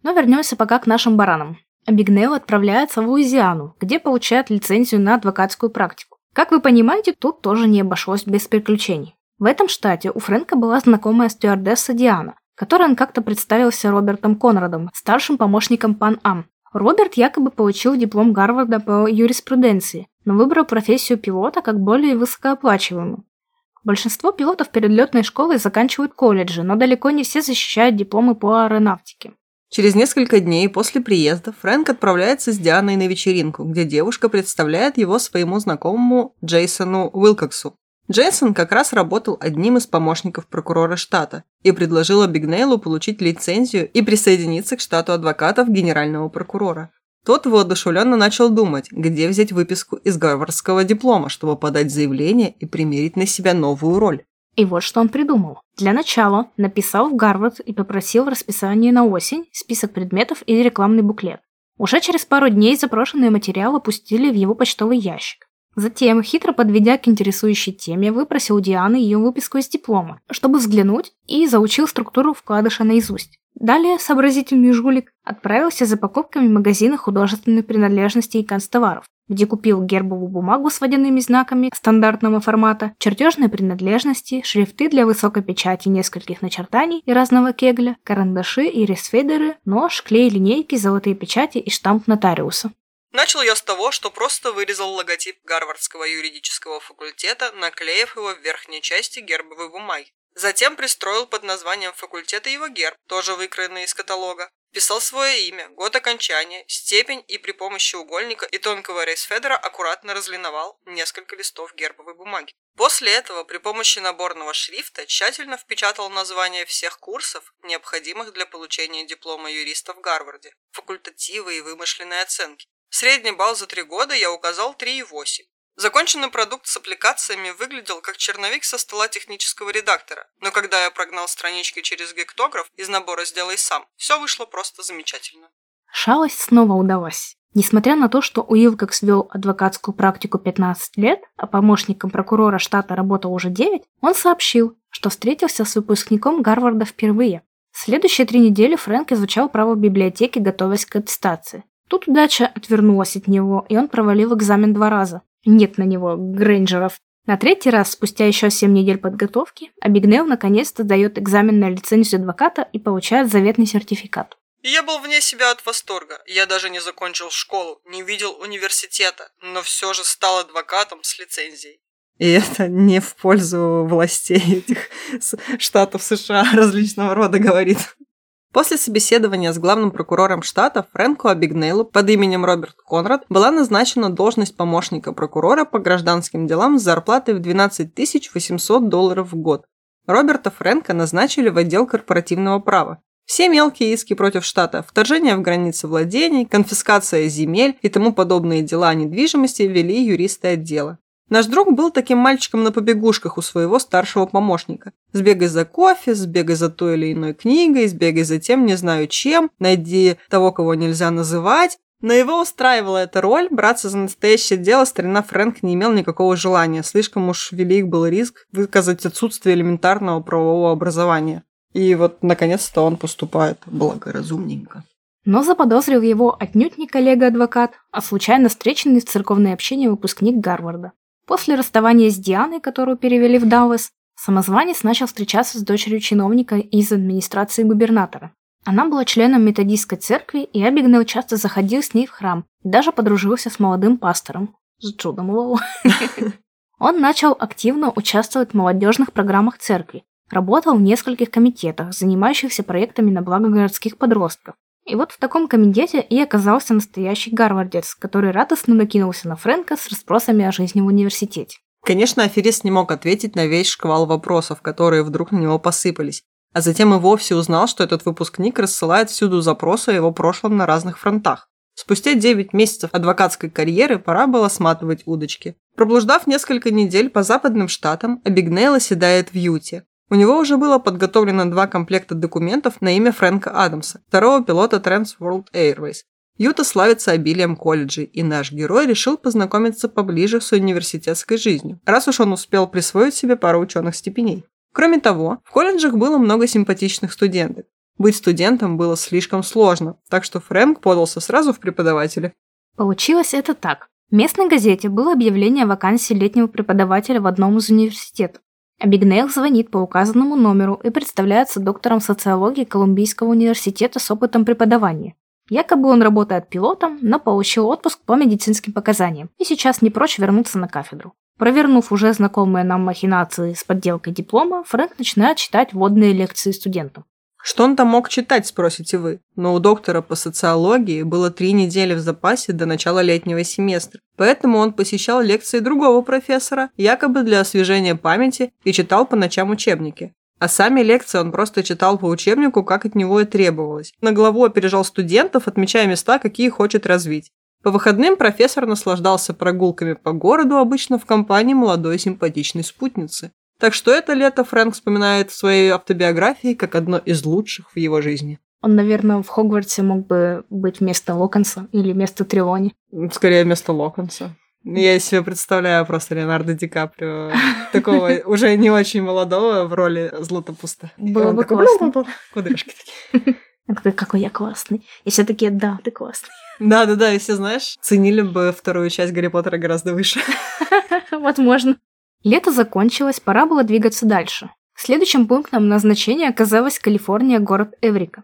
Но вернемся пока к нашим баранам. Абигнейл отправляется в Луизиану, где получает лицензию на адвокатскую практику. Как вы понимаете, тут тоже не обошлось без приключений. В этом штате у Фрэнка была знакомая стюардесса Диана, которой он как-то представился Робертом Конрадом, старшим помощником Пан-Ам. Роберт якобы получил диплом Гарварда по юриспруденции, но выбрал профессию пилота как более высокооплачиваемую. Большинство пилотов перед летной школой заканчивают колледжи, но далеко не все защищают дипломы по аэронавтике. Через несколько дней после приезда Фрэнк отправляется с Дианой на вечеринку, где девушка представляет его своему знакомому Джейсону Уилкоксу. Джейсон как раз работал одним из помощников прокурора штата и предложил Абигнейлу получить лицензию и присоединиться к штату адвокатов генерального прокурора. Тот воодушевленно начал думать, где взять выписку из гарвардского диплома, чтобы подать заявление и примерить на себя новую роль. И вот что он придумал. Для начала написал в Гарвард и попросил в расписании на осень список предметов и рекламный буклет. Уже через пару дней запрошенные материалы опустили в его почтовый ящик. Затем, хитро подведя к интересующей теме, выпросил у Дианы ее выписку из диплома, чтобы взглянуть, и заучил структуру вкладыша наизусть. Далее сообразительный жулик отправился за покупками в магазины художественных принадлежностей и канцтоваров где купил гербовую бумагу с водяными знаками стандартного формата, чертежные принадлежности, шрифты для высокой печати нескольких начертаний и разного кегля, карандаши и ресфедеры, нож, клей, линейки, золотые печати и штамп нотариуса. Начал я с того, что просто вырезал логотип Гарвардского юридического факультета, наклеив его в верхней части гербовой бумаги. Затем пристроил под названием факультета его герб, тоже выкроенный из каталога. Писал свое имя, год окончания, степень и при помощи угольника и тонкого рейсфедера аккуратно разлиновал несколько листов гербовой бумаги. После этого при помощи наборного шрифта тщательно впечатал названия всех курсов, необходимых для получения диплома юриста в Гарварде, факультативы и вымышленные оценки. Средний балл за три года я указал 3,8. Законченный продукт с аппликациями выглядел как черновик со стола технического редактора, но когда я прогнал странички через гектограф из набора «Сделай сам», все вышло просто замечательно. Шалость снова удалась. Несмотря на то, что Уилкокс вел адвокатскую практику 15 лет, а помощником прокурора штата работал уже 9, он сообщил, что встретился с выпускником Гарварда впервые. Следующие три недели Фрэнк изучал право в библиотеке, готовясь к аттестации. Тут удача отвернулась от него, и он провалил экзамен два раза, нет на него Грейнджеров. На третий раз, спустя еще 7 недель подготовки, Абигнейл наконец-то дает экзамен на лицензию адвоката и получает заветный сертификат. Я был вне себя от восторга. Я даже не закончил школу, не видел университета, но все же стал адвокатом с лицензией. И это не в пользу властей этих штатов США [LAUGHS] различного рода говорит. После собеседования с главным прокурором штата Фрэнку Абигнейлу под именем Роберт Конрад была назначена должность помощника прокурора по гражданским делам с зарплатой в 12 800 долларов в год. Роберта Фрэнка назначили в отдел корпоративного права. Все мелкие иски против штата, вторжение в границы владений, конфискация земель и тому подобные дела о недвижимости вели юристы отдела. Наш друг был таким мальчиком на побегушках у своего старшего помощника. Сбегай за кофе, сбегай за той или иной книгой, сбегай за тем не знаю чем, найди того, кого нельзя называть. Но его устраивала эта роль, браться за настоящее дело старина Фрэнк не имел никакого желания, слишком уж велик был риск выказать отсутствие элементарного правового образования. И вот, наконец-то, он поступает благоразумненько. Но заподозрил его отнюдь не коллега-адвокат, а случайно встреченный в церковное общение выпускник Гарварда. После расставания с Дианой, которую перевели в Даллас, самозванец начал встречаться с дочерью чиновника из администрации губернатора. Она была членом методистской церкви, и Абигнел часто заходил с ней в храм и даже подружился с молодым пастором. С Джудом Лоу. [LAUGHS] Он начал активно участвовать в молодежных программах церкви, работал в нескольких комитетах, занимающихся проектами на благо городских подростков, и вот в таком комитете и оказался настоящий гарвардец, который радостно накинулся на Фрэнка с расспросами о жизни в университете. Конечно, аферист не мог ответить на весь шквал вопросов, которые вдруг на него посыпались. А затем и вовсе узнал, что этот выпускник рассылает всюду запросы о его прошлом на разных фронтах. Спустя 9 месяцев адвокатской карьеры пора было сматывать удочки. Проблуждав несколько недель по западным штатам, Абигнейл оседает в Юте. У него уже было подготовлено два комплекта документов на имя Фрэнка Адамса, второго пилота Trans World Airways. Юта славится обилием колледжей, и наш герой решил познакомиться поближе с университетской жизнью, раз уж он успел присвоить себе пару ученых степеней. Кроме того, в колледжах было много симпатичных студенток. Быть студентом было слишком сложно, так что Фрэнк подался сразу в преподаватели. Получилось это так. В местной газете было объявление о вакансии летнего преподавателя в одном из университетов. Абигнейл звонит по указанному номеру и представляется доктором социологии Колумбийского университета с опытом преподавания. Якобы он работает пилотом, но получил отпуск по медицинским показаниям и сейчас не прочь вернуться на кафедру. Провернув уже знакомые нам махинации с подделкой диплома, Фрэнк начинает читать вводные лекции студентам. Что он там мог читать, спросите вы? Но у доктора по социологии было три недели в запасе до начала летнего семестра. Поэтому он посещал лекции другого профессора, якобы для освежения памяти, и читал по ночам учебники. А сами лекции он просто читал по учебнику, как от него и требовалось. На главу опережал студентов, отмечая места, какие хочет развить. По выходным профессор наслаждался прогулками по городу, обычно в компании молодой симпатичной спутницы. Так что это лето Фрэнк вспоминает в своей автобиографии как одно из лучших в его жизни. Он, наверное, в Хогвартсе мог бы быть вместо Локонса или вместо Трелони. Скорее, вместо Локонса. Я себе представляю просто Леонардо Ди Каприо, [LAUGHS] такого уже не очень молодого в роли Златопуста. Было бы классно. Кудряшки такие. [LAUGHS] Какой я классный. И все такие, да, ты классный. Да-да-да, и все, знаешь, ценили бы вторую часть Гарри Поттера гораздо выше. [LAUGHS] Возможно. Лето закончилось, пора было двигаться дальше. Следующим пунктом назначения оказалась Калифорния, город Эврика.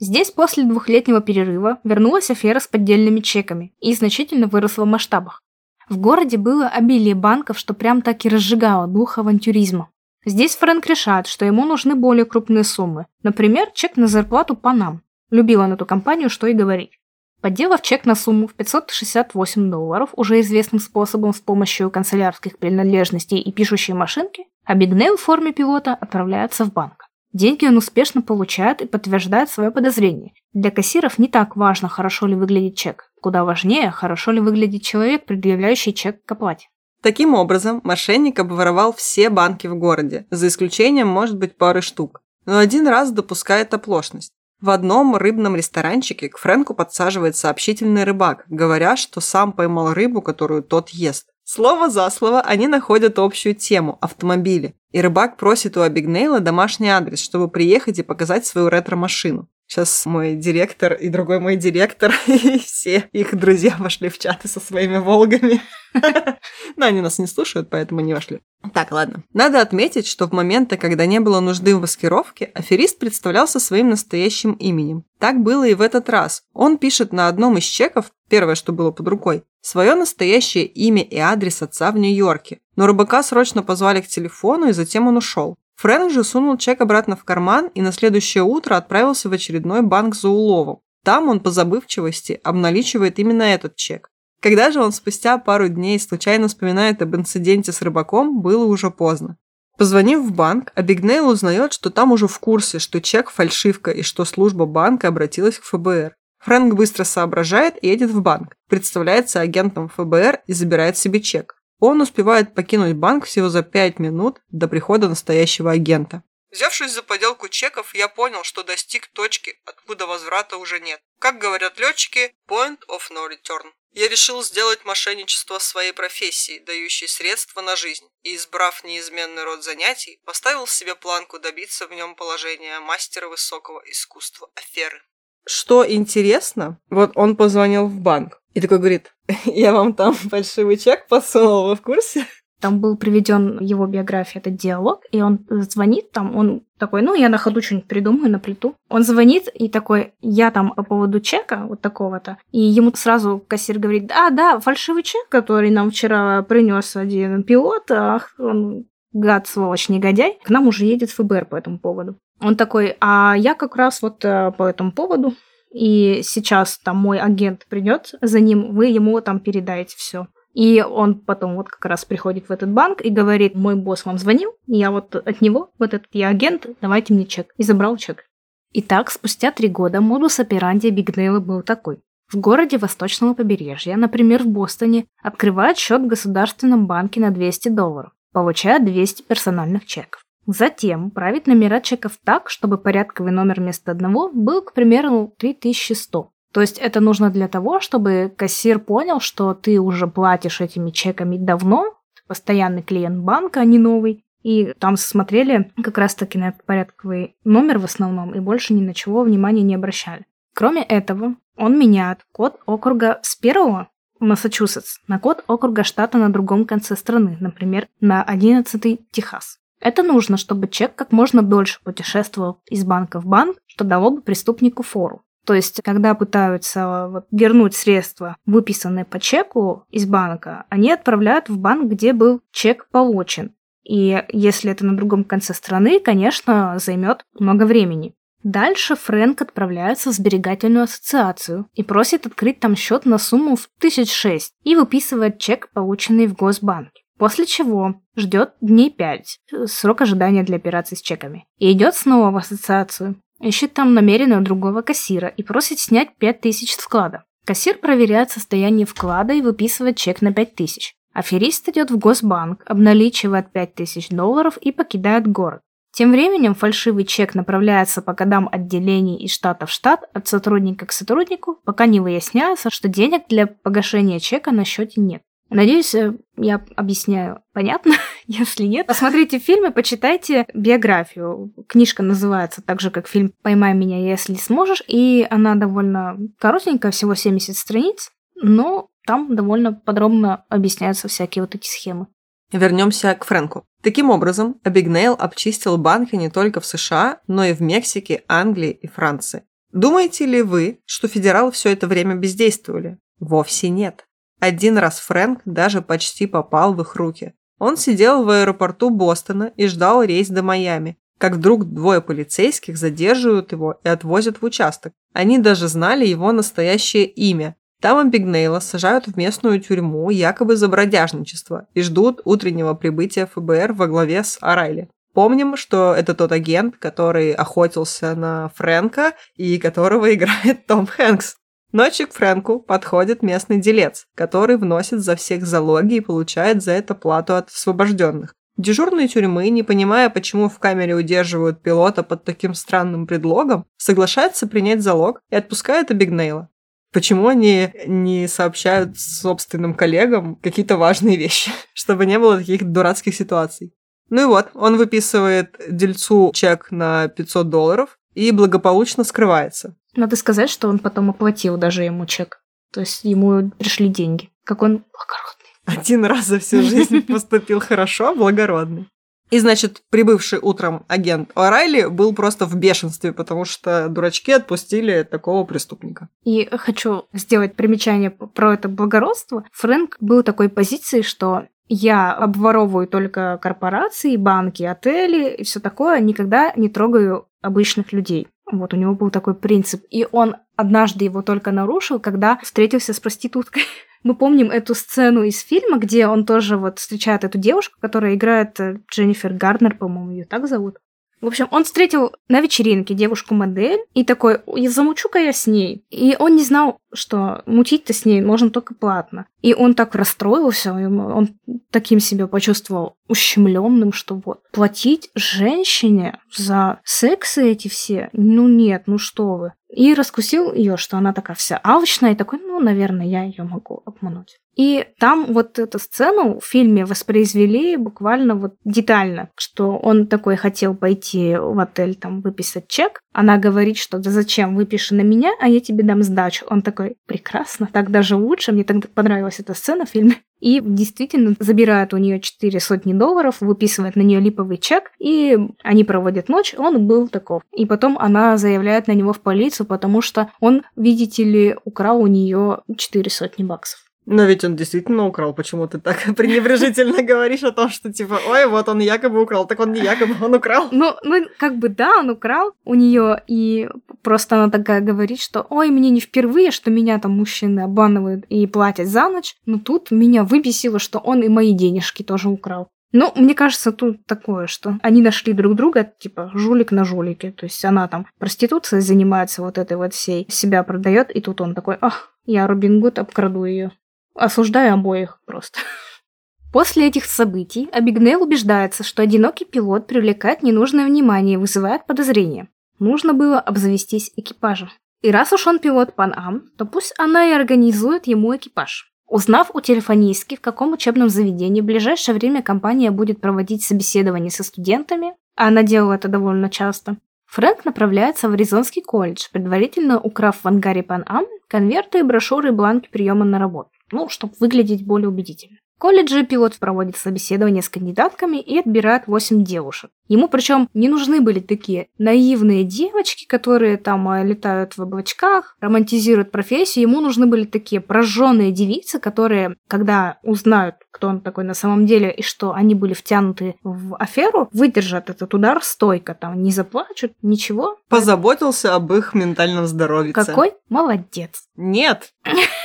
Здесь после двухлетнего перерыва вернулась афера с поддельными чеками и значительно выросла в масштабах. В городе было обилие банков, что прям так и разжигало дух авантюризма. Здесь Фрэнк решает, что ему нужны более крупные суммы. Например, чек на зарплату по нам. Любила на эту компанию, что и говорить. Подделав чек на сумму в 568 долларов, уже известным способом с помощью канцелярских принадлежностей и пишущей машинки, Абигнейл в форме пилота отправляется в банк. Деньги он успешно получает и подтверждает свое подозрение. Для кассиров не так важно, хорошо ли выглядит чек. Куда важнее, хорошо ли выглядит человек, предъявляющий чек к оплате. Таким образом, мошенник обворовал все банки в городе, за исключением, может быть, пары штук. Но один раз допускает оплошность. В одном рыбном ресторанчике к Фрэнку подсаживает сообщительный рыбак, говоря, что сам поймал рыбу, которую тот ест. Слово за слово они находят общую тему – автомобили. И рыбак просит у Абигнейла домашний адрес, чтобы приехать и показать свою ретро-машину. Сейчас мой директор и другой мой директор [LAUGHS] и все их друзья вошли в чаты со своими «Волгами». [LAUGHS] Но они нас не слушают, поэтому не вошли. Так, ладно. Надо отметить, что в моменты, когда не было нужды в маскировке, аферист представлялся своим настоящим именем. Так было и в этот раз. Он пишет на одном из чеков, первое, что было под рукой, свое настоящее имя и адрес отца в Нью-Йорке. Но рыбака срочно позвали к телефону, и затем он ушел. Фрэнк же сунул чек обратно в карман и на следующее утро отправился в очередной банк за уловом. Там он по забывчивости обналичивает именно этот чек. Когда же он спустя пару дней случайно вспоминает об инциденте с рыбаком, было уже поздно. Позвонив в банк, Абигнейл узнает, что там уже в курсе, что чек – фальшивка и что служба банка обратилась к ФБР. Фрэнк быстро соображает и едет в банк, представляется агентом ФБР и забирает себе чек. Он успевает покинуть банк всего за 5 минут до прихода настоящего агента. Взявшись за поделку чеков, я понял, что достиг точки, откуда возврата уже нет. Как говорят летчики, point of no return. Я решил сделать мошенничество своей профессией, дающей средства на жизнь, и, избрав неизменный род занятий, поставил себе планку добиться в нем положения мастера высокого искусства аферы. Что интересно, вот он позвонил в банк и такой говорит, [LAUGHS] я вам там фальшивый чек посунул, вы в курсе? Там был приведен его биография, этот диалог, и он звонит там, он такой, ну, я на ходу что-нибудь придумаю на плиту. Он звонит и такой, я там по поводу чека вот такого-то. И ему сразу кассир говорит, да, да, фальшивый чек, который нам вчера принес один пилот, ах, он гад, сволочь, негодяй, к нам уже едет ФБР по этому поводу. Он такой, а я как раз вот э, по этому поводу, и сейчас там мой агент придет за ним, вы ему там передаете все. И он потом вот как раз приходит в этот банк и говорит, мой босс вам звонил, я вот от него, вот этот я агент, давайте мне чек. И забрал чек. Итак, спустя три года модус операнди Бигнейла был такой. В городе Восточного побережья, например, в Бостоне, открывает счет в государственном банке на 200 долларов, получает 200 персональных чеков. Затем правит номера чеков так, чтобы порядковый номер вместо одного был, к примеру, 3100. То есть это нужно для того, чтобы кассир понял, что ты уже платишь этими чеками давно, постоянный клиент банка, а не новый. И там смотрели как раз-таки на этот порядковый номер в основном и больше ни на чего внимания не обращали. Кроме этого, он меняет код округа с первого Массачусетс на код округа штата на другом конце страны, например, на 11 Техас. Это нужно, чтобы чек как можно дольше путешествовал из банка в банк, что дало бы преступнику фору. То есть, когда пытаются вот, вернуть средства, выписанные по чеку из банка, они отправляют в банк, где был чек получен. И если это на другом конце страны, конечно, займет много времени. Дальше Фрэнк отправляется в сберегательную ассоциацию и просит открыть там счет на сумму в тысяч шесть и выписывает чек, полученный в Госбанке. После чего ждет дней пять, срок ожидания для операций с чеками, и идет снова в ассоциацию. Ищет там намеренно другого кассира и просит снять 5000 с вклада. Кассир проверяет состояние вклада и выписывает чек на 5000. Аферист идет в Госбанк, обналичивает 5000 долларов и покидает город. Тем временем фальшивый чек направляется по кодам отделений из штата в штат от сотрудника к сотруднику, пока не выясняется, что денег для погашения чека на счете нет. Надеюсь, э, я объясняю понятно. [LAUGHS] Если нет, посмотрите фильмы, почитайте биографию. Книжка называется так же, как фильм «Поймай меня, если сможешь», и она довольно коротенькая, всего 70 страниц, но там довольно подробно объясняются всякие вот эти схемы. Вернемся к Фрэнку. Таким образом, Абигнейл обчистил банки не только в США, но и в Мексике, Англии и Франции. Думаете ли вы, что федералы все это время бездействовали? Вовсе нет. Один раз Фрэнк даже почти попал в их руки. Он сидел в аэропорту Бостона и ждал рейс до Майами, как вдруг двое полицейских задерживают его и отвозят в участок. Они даже знали его настоящее имя. Там Амбигнейла сажают в местную тюрьму якобы за бродяжничество и ждут утреннего прибытия ФБР во главе с Арайли. Помним, что это тот агент, который охотился на Фрэнка и которого играет Том Хэнкс. Ночью к Фрэнку подходит местный делец, который вносит за всех залоги и получает за это плату от освобожденных. Дежурные тюрьмы, не понимая, почему в камере удерживают пилота под таким странным предлогом, соглашаются принять залог и отпускают Абигнейла. Почему они не сообщают собственным коллегам какие-то важные вещи, [LAUGHS] чтобы не было таких дурацких ситуаций? Ну и вот, он выписывает дельцу чек на 500 долларов и благополучно скрывается. Надо сказать, что он потом оплатил даже ему чек. То есть ему пришли деньги. Как он благородный. Один раз за всю жизнь [LAUGHS] поступил хорошо, благородный. И, значит, прибывший утром агент О'Райли был просто в бешенстве, потому что дурачки отпустили такого преступника. И хочу сделать примечание про это благородство. Фрэнк был такой позиции, что я обворовываю только корпорации, банки, отели и все такое, никогда не трогаю обычных людей. Вот у него был такой принцип. И он однажды его только нарушил, когда встретился с проституткой. [LAUGHS] Мы помним эту сцену из фильма, где он тоже вот встречает эту девушку, которая играет э, Дженнифер Гарднер, по-моему, ее так зовут. В общем, он встретил на вечеринке девушку-модель и такой, замучу-ка я с ней. И он не знал, что мутить-то с ней можно только платно. И он так расстроился, он таким себя почувствовал ущемленным, что вот платить женщине за сексы эти все, ну нет, ну что вы. И раскусил ее, что она такая вся алчная, и такой, ну, наверное, я ее могу обмануть. И там вот эту сцену в фильме воспроизвели буквально вот детально, что он такой хотел пойти в отель, там, выписать чек. Она говорит, что да зачем, выпиши на меня, а я тебе дам сдачу. Он такой, прекрасно, так даже лучше. Мне тогда понравилась эта сцена в фильме. И действительно забирает у нее 4 сотни долларов, выписывает на нее липовый чек, и они проводят ночь, он был таков. И потом она заявляет на него в полицию, потому что он, видите ли, украл у нее 4 сотни баксов. Но ведь он действительно украл. Почему ты так [LAUGHS] пренебрежительно говоришь о том, что типа, ой, вот он якобы украл, так он не якобы, он украл. Ну, ну, как бы да, он украл у нее, и просто она такая говорит, что ой, мне не впервые, что меня там мужчины обманывают и платят за ночь, но тут меня выбесило, что он и мои денежки тоже украл. Ну, мне кажется, тут такое, что они нашли друг друга, типа, жулик на жулике. То есть она там проституцией занимается вот этой вот всей, себя продает, и тут он такой, ах, я Робин Гуд обкраду ее. Осуждаю обоих просто. [LAUGHS] После этих событий Абигнейл убеждается, что одинокий пилот привлекает ненужное внимание и вызывает подозрения. Нужно было обзавестись экипажем. И раз уж он пилот Пан-Ам, то пусть она и организует ему экипаж. Узнав у телефонистки, в каком учебном заведении в ближайшее время компания будет проводить собеседование со студентами, а она делала это довольно часто, Фрэнк направляется в Аризонский колледж, предварительно украв в ангаре Пан-Ам конверты, брошюры и бланки приема на работу ну, чтобы выглядеть более убедительно. В колледже пилот проводит собеседование с кандидатками и отбирает 8 девушек. Ему причем не нужны были такие наивные девочки, которые там э, летают в облачках, романтизируют профессию. Ему нужны были такие прожженные девицы, которые, когда узнают, кто он такой на самом деле, и что они были втянуты в аферу, выдержат этот удар стойко, там не заплачут, ничего. Позаботился об их ментальном здоровье. Какой молодец. Нет. [LAUGHS]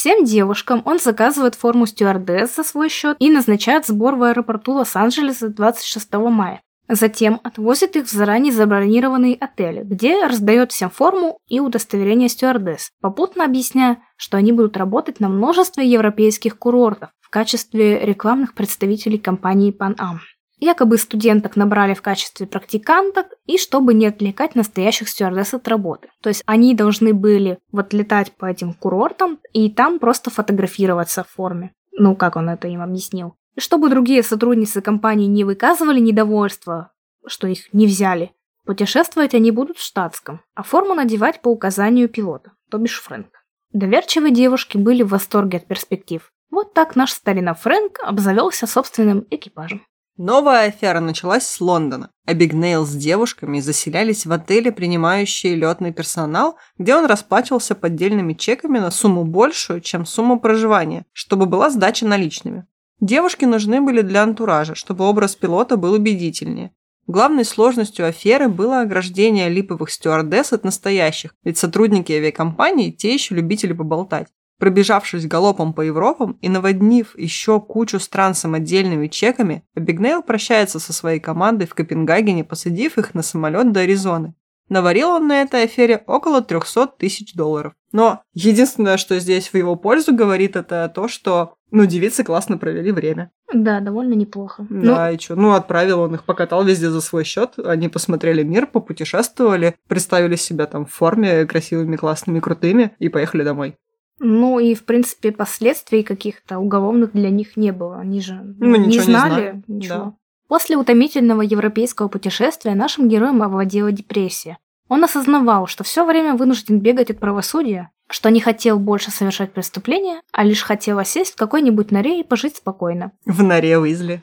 Всем девушкам он заказывает форму стюардесс за свой счет и назначает сбор в аэропорту Лос-Анджелеса 26 мая. Затем отвозит их в заранее забронированный отель, где раздает всем форму и удостоверение стюардесс, попутно объясняя, что они будут работать на множестве европейских курортов в качестве рекламных представителей компании Pan Am. Якобы студенток набрали в качестве практиканток, и чтобы не отвлекать настоящих стюардесс от работы. То есть они должны были вот летать по этим курортам и там просто фотографироваться в форме. Ну, как он это им объяснил. Чтобы другие сотрудницы компании не выказывали недовольства, что их не взяли, путешествовать они будут в штатском, а форму надевать по указанию пилота, то бишь Фрэнка. Доверчивые девушки были в восторге от перспектив. Вот так наш старина Фрэнк обзавелся собственным экипажем. Новая афера началась с Лондона. Абигнейл с девушками заселялись в отеле, принимающие летный персонал, где он расплачивался поддельными чеками на сумму большую, чем сумма проживания, чтобы была сдача наличными. Девушки нужны были для антуража, чтобы образ пилота был убедительнее. Главной сложностью аферы было ограждение липовых стюардесс от настоящих, ведь сотрудники авиакомпании – те еще любители поболтать. Пробежавшись галопом по Европам и наводнив еще кучу стран самодельными чеками, Абигнейл прощается со своей командой в Копенгагене, посадив их на самолет до Аризоны. Наварил он на этой афере около 300 тысяч долларов. Но единственное, что здесь в его пользу говорит, это то, что, ну, девицы классно провели время. Да, довольно неплохо. Да, ну... и что? Ну, отправил он их, покатал везде за свой счет. Они посмотрели мир, попутешествовали, представили себя там в форме красивыми, классными, крутыми и поехали домой. Ну и, в принципе, последствий каких-то уголовных для них не было. Они же ну, не знали не ничего. Да. После утомительного европейского путешествия нашим героем овладела депрессия. Он осознавал, что все время вынужден бегать от правосудия, что не хотел больше совершать преступления, а лишь хотел осесть в какой-нибудь норе и пожить спокойно. В норе Уизли.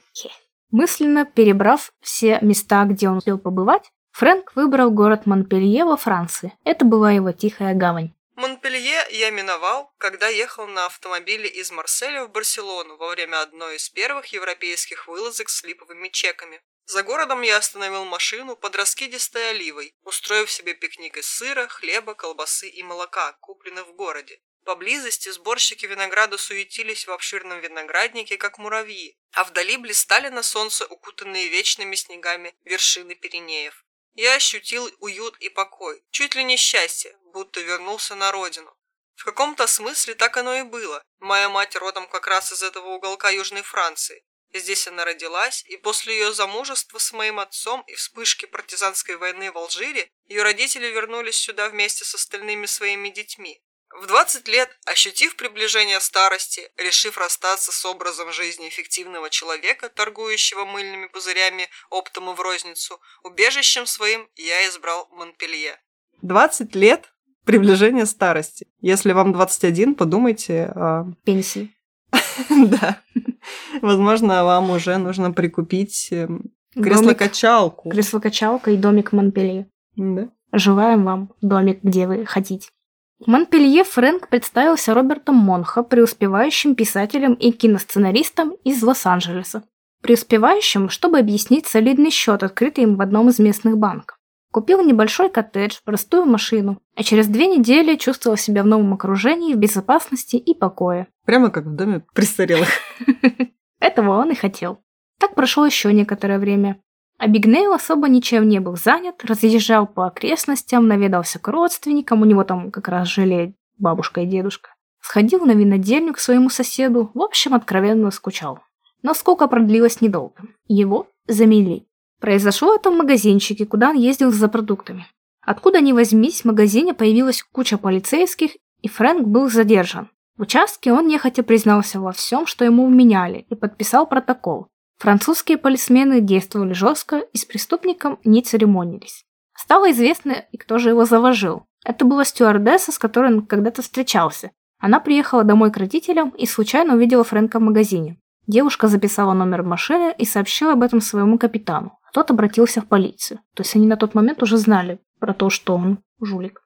Мысленно перебрав все места, где он успел побывать, Фрэнк выбрал город Монпелье во Франции. Это была его тихая гавань. Монпелье я миновал, когда ехал на автомобиле из Марселя в Барселону во время одной из первых европейских вылазок с липовыми чеками. За городом я остановил машину под раскидистой оливой, устроив себе пикник из сыра, хлеба, колбасы и молока, купленных в городе. Поблизости сборщики винограда суетились в обширном винограднике, как муравьи, а вдали блистали на солнце укутанные вечными снегами вершины Пиренеев. Я ощутил уют и покой, чуть ли не счастье, будто вернулся на родину. В каком-то смысле так оно и было. Моя мать родом как раз из этого уголка Южной Франции. Здесь она родилась, и после ее замужества с моим отцом и вспышки партизанской войны в Алжире ее родители вернулись сюда вместе с остальными своими детьми. В 20 лет, ощутив приближение старости, решив расстаться с образом жизни эффективного человека, торгующего мыльными пузырями оптом и в розницу, убежищем своим я избрал Монпелье. 20 лет приближение старости. Если вам 21, подумайте о... Пенсии. [LAUGHS] Да. Возможно, вам уже нужно прикупить эм, кресло-качалку. Кресло-качалка и домик Монпелье. Да. Желаем вам домик, где вы хотите. В Монпелье Фрэнк представился Робертом Монхо, преуспевающим писателем и киносценаристом из Лос-Анджелеса. Преуспевающим, чтобы объяснить солидный счет, открытый им в одном из местных банков. Купил небольшой коттедж, простую машину, а через две недели чувствовал себя в новом окружении, в безопасности и покое. Прямо как в доме престарелых. [LAUGHS] Этого он и хотел. Так прошло еще некоторое время. Абигнейл особо ничем не был занят, разъезжал по окрестностям, наведался к родственникам, у него там как раз жили бабушка и дедушка. Сходил на винодельню к своему соседу, в общем, откровенно скучал. Но скука продлилась недолго. Его замели. Произошло это в магазинчике, куда он ездил за продуктами. Откуда ни возьмись, в магазине появилась куча полицейских, и Фрэнк был задержан. В участке он нехотя признался во всем, что ему вменяли, и подписал протокол. Французские полисмены действовали жестко и с преступником не церемонились. Стало известно, и кто же его заложил. Это была стюардесса, с которой он когда-то встречался. Она приехала домой к родителям и случайно увидела Фрэнка в магазине. Девушка записала номер машины и сообщила об этом своему капитану. Тот обратился в полицию. То есть они на тот момент уже знали про то, что он жулик.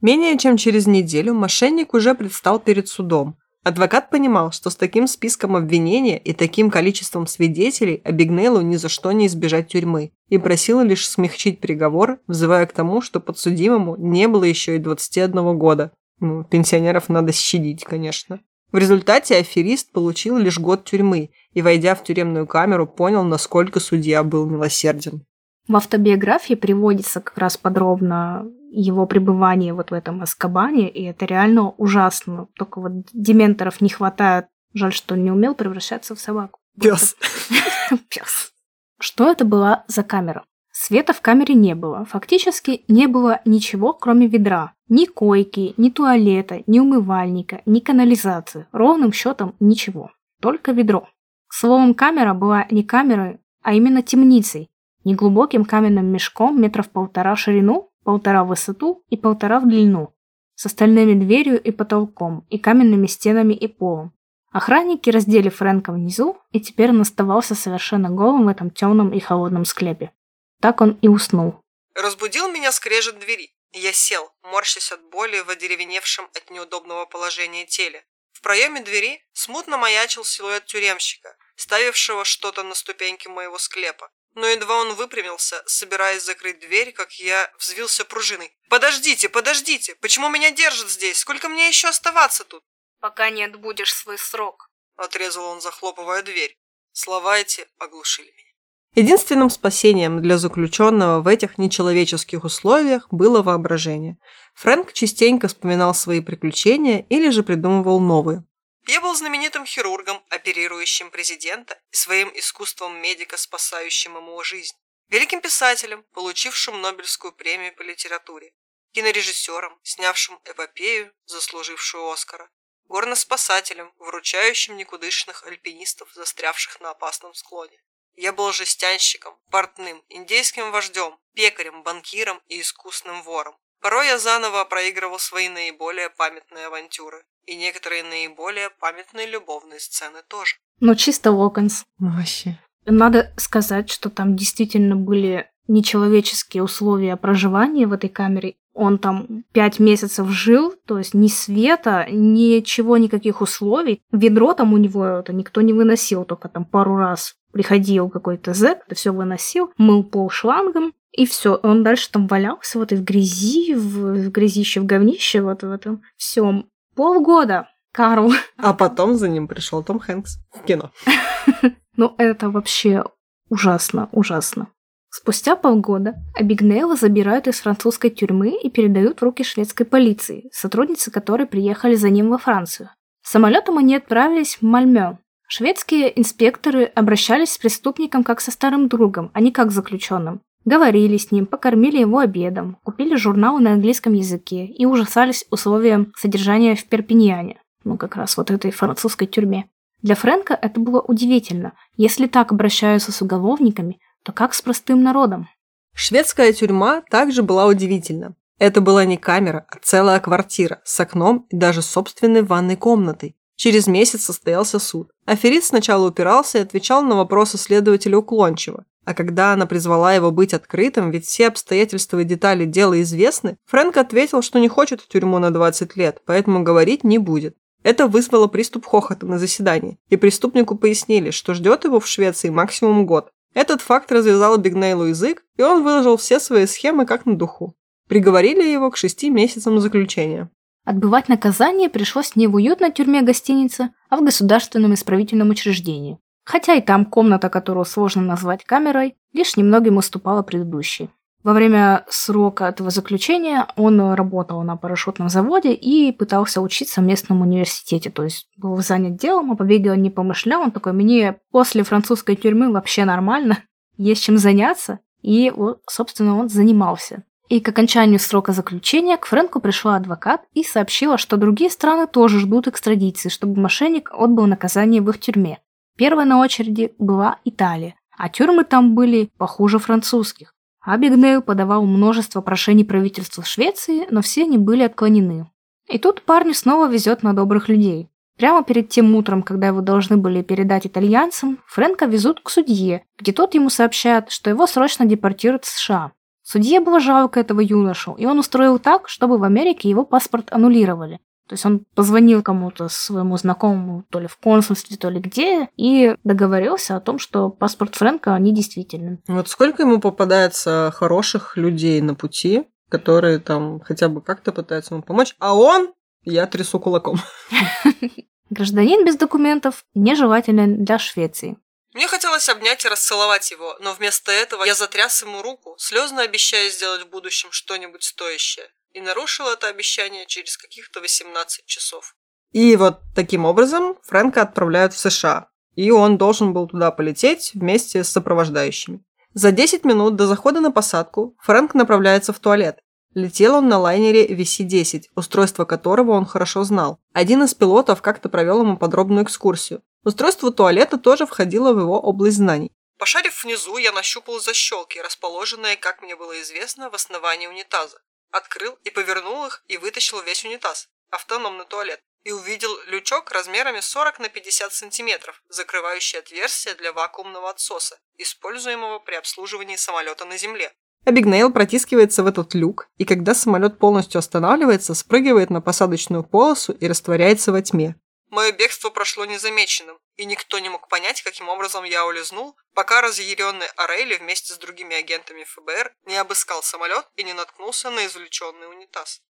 Менее чем через неделю мошенник уже предстал перед судом. Адвокат понимал, что с таким списком обвинения и таким количеством свидетелей Абигнейлу ни за что не избежать тюрьмы, и просил лишь смягчить приговор, взывая к тому, что подсудимому не было еще и 21 года. Ну, пенсионеров надо щадить, конечно. В результате аферист получил лишь год тюрьмы и, войдя в тюремную камеру, понял, насколько судья был милосерден. В автобиографии приводится как раз подробно его пребывание вот в этом Аскабане, и это реально ужасно. Только вот дементоров не хватает. Жаль, что он не умел превращаться в собаку. Пес. [LAUGHS] Пес. Что это была за камера? Света в камере не было. Фактически не было ничего, кроме ведра. Ни койки, ни туалета, ни умывальника, ни канализации. Ровным счетом ничего. Только ведро. Словом, камера была не камерой, а именно темницей. Неглубоким каменным мешком метров полтора в ширину, полтора в высоту и полтора в длину, с остальными дверью и потолком, и каменными стенами и полом. Охранники раздели Фрэнка внизу, и теперь он оставался совершенно голым в этом темном и холодном склепе. Так он и уснул. Разбудил меня скрежет двери. Я сел, морщась от боли в одеревеневшем от неудобного положения теле. В проеме двери смутно маячил силуэт тюремщика, ставившего что-то на ступеньке моего склепа. Но едва он выпрямился, собираясь закрыть дверь, как я взвился пружиной. «Подождите, подождите! Почему меня держат здесь? Сколько мне еще оставаться тут?» «Пока не отбудешь свой срок», — отрезал он, захлопывая дверь. Слова эти оглушили меня. Единственным спасением для заключенного в этих нечеловеческих условиях было воображение. Фрэнк частенько вспоминал свои приключения или же придумывал новые. Я был знаменитым хирургом, оперирующим президента, и своим искусством медика, спасающим ему жизнь. Великим писателем, получившим Нобелевскую премию по литературе. Кинорежиссером, снявшим эпопею, заслужившую Оскара. Горноспасателем, выручающим никудышных альпинистов, застрявших на опасном склоне. Я был жестянщиком, портным, индейским вождем, пекарем, банкиром и искусным вором. Порой я заново проигрывал свои наиболее памятные авантюры. И некоторые наиболее памятные любовные сцены тоже. Ну, чисто Локонс. Вообще. Надо сказать, что там действительно были нечеловеческие условия проживания в этой камере. Он там пять месяцев жил, то есть ни света, ничего, никаких условий. Ведро там у него это никто не выносил, только там пару раз приходил какой-то зэк, это все выносил, мыл пол шлангом, и все. Он дальше там валялся вот и в грязи, в, в грязище, в говнище, вот в этом всем. Полгода, Карл. А потом за ним пришел Том Хэнкс в кино. [LAUGHS] Ну, это вообще ужасно, ужасно. Спустя полгода Абигнейла забирают из французской тюрьмы и передают в руки шведской полиции, сотрудницы которой приехали за ним во Францию. Самолетом они отправились в Мальмё, Шведские инспекторы обращались с преступником как со старым другом, а не как с заключенным. Говорили с ним, покормили его обедом, купили журналы на английском языке и ужасались условиям содержания в Перпиньяне, ну как раз вот этой французской тюрьме. Для Фрэнка это было удивительно. Если так обращаются с уголовниками, то как с простым народом? Шведская тюрьма также была удивительна. Это была не камера, а целая квартира с окном и даже собственной ванной комнатой. Через месяц состоялся суд. Аферист сначала упирался и отвечал на вопросы следователя уклончиво. А когда она призвала его быть открытым, ведь все обстоятельства и детали дела известны, Фрэнк ответил, что не хочет в тюрьму на 20 лет, поэтому говорить не будет. Это вызвало приступ хохота на заседании, и преступнику пояснили, что ждет его в Швеции максимум год. Этот факт развязал Бигнейлу язык, и он выложил все свои схемы как на духу. Приговорили его к шести месяцам заключения. Отбывать наказание пришлось не в уютной тюрьме гостиницы, а в государственном исправительном учреждении хотя и там комната, которую сложно назвать камерой, лишь немногим уступала предыдущей. Во время срока этого заключения он работал на парашютном заводе и пытался учиться в местном университете, то есть был занят делом, о побеге он не помышлял, он такой, мне после французской тюрьмы вообще нормально, есть чем заняться, и, вот, собственно, он занимался. И к окончанию срока заключения к Фрэнку пришла адвокат и сообщила, что другие страны тоже ждут экстрадиции, чтобы мошенник отбыл наказание в их тюрьме. Первой на очереди была Италия, а тюрьмы там были похуже французских. Абигнейл подавал множество прошений правительству Швеции, но все они были отклонены. И тут парню снова везет на добрых людей. Прямо перед тем утром, когда его должны были передать итальянцам, Фрэнка везут к судье, где тот ему сообщает, что его срочно депортируют в США. Судье было жалко этого юношу, и он устроил так, чтобы в Америке его паспорт аннулировали. То есть он позвонил кому-то своему знакомому, то ли в консульстве, то ли где, и договорился о том, что паспорт Фрэнка недействителен. Вот сколько ему попадается хороших людей на пути, которые там хотя бы как-то пытаются ему помочь, а он, я трясу кулаком. [LAUGHS] Гражданин без документов нежелателен для Швеции. Мне хотелось обнять и расцеловать его, но вместо этого я затряс ему руку, слезно обещая сделать в будущем что-нибудь стоящее и нарушил это обещание через каких-то 18 часов. И вот таким образом Фрэнка отправляют в США, и он должен был туда полететь вместе с сопровождающими. За 10 минут до захода на посадку Фрэнк направляется в туалет. Летел он на лайнере VC-10, устройство которого он хорошо знал. Один из пилотов как-то провел ему подробную экскурсию. Устройство туалета тоже входило в его область знаний. Пошарив внизу, я нащупал защелки, расположенные, как мне было известно, в основании унитаза. Открыл и повернул их и вытащил весь унитаз, автономный туалет, и увидел лючок размерами 40 на 50 сантиметров, закрывающий отверстие для вакуумного отсоса, используемого при обслуживании самолета на земле. Абигнейл протискивается в этот люк, и когда самолет полностью останавливается, спрыгивает на посадочную полосу и растворяется во тьме. Мое бегство прошло незамеченным, и никто не мог понять, каким образом я улизнул, пока разъяренный Орейли вместе с другими агентами ФБР не обыскал самолет и не наткнулся на извлеченный унитаз.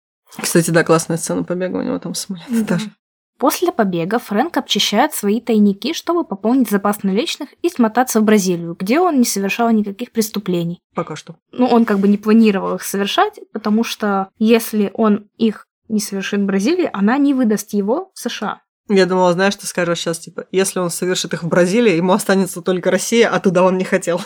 Кстати, да, классная сцена побега у него там самолет mm даже. После побега Фрэнк обчищает свои тайники, чтобы пополнить запас наличных и смотаться в Бразилию, где он не совершал никаких преступлений. Пока что. Ну, он как бы не планировал их совершать, потому что если он их не совершит в Бразилии, она не выдаст его в США. Я думала, знаешь, ты скажешь сейчас, типа, если он совершит их в Бразилии, ему останется только Россия, а туда он не хотел.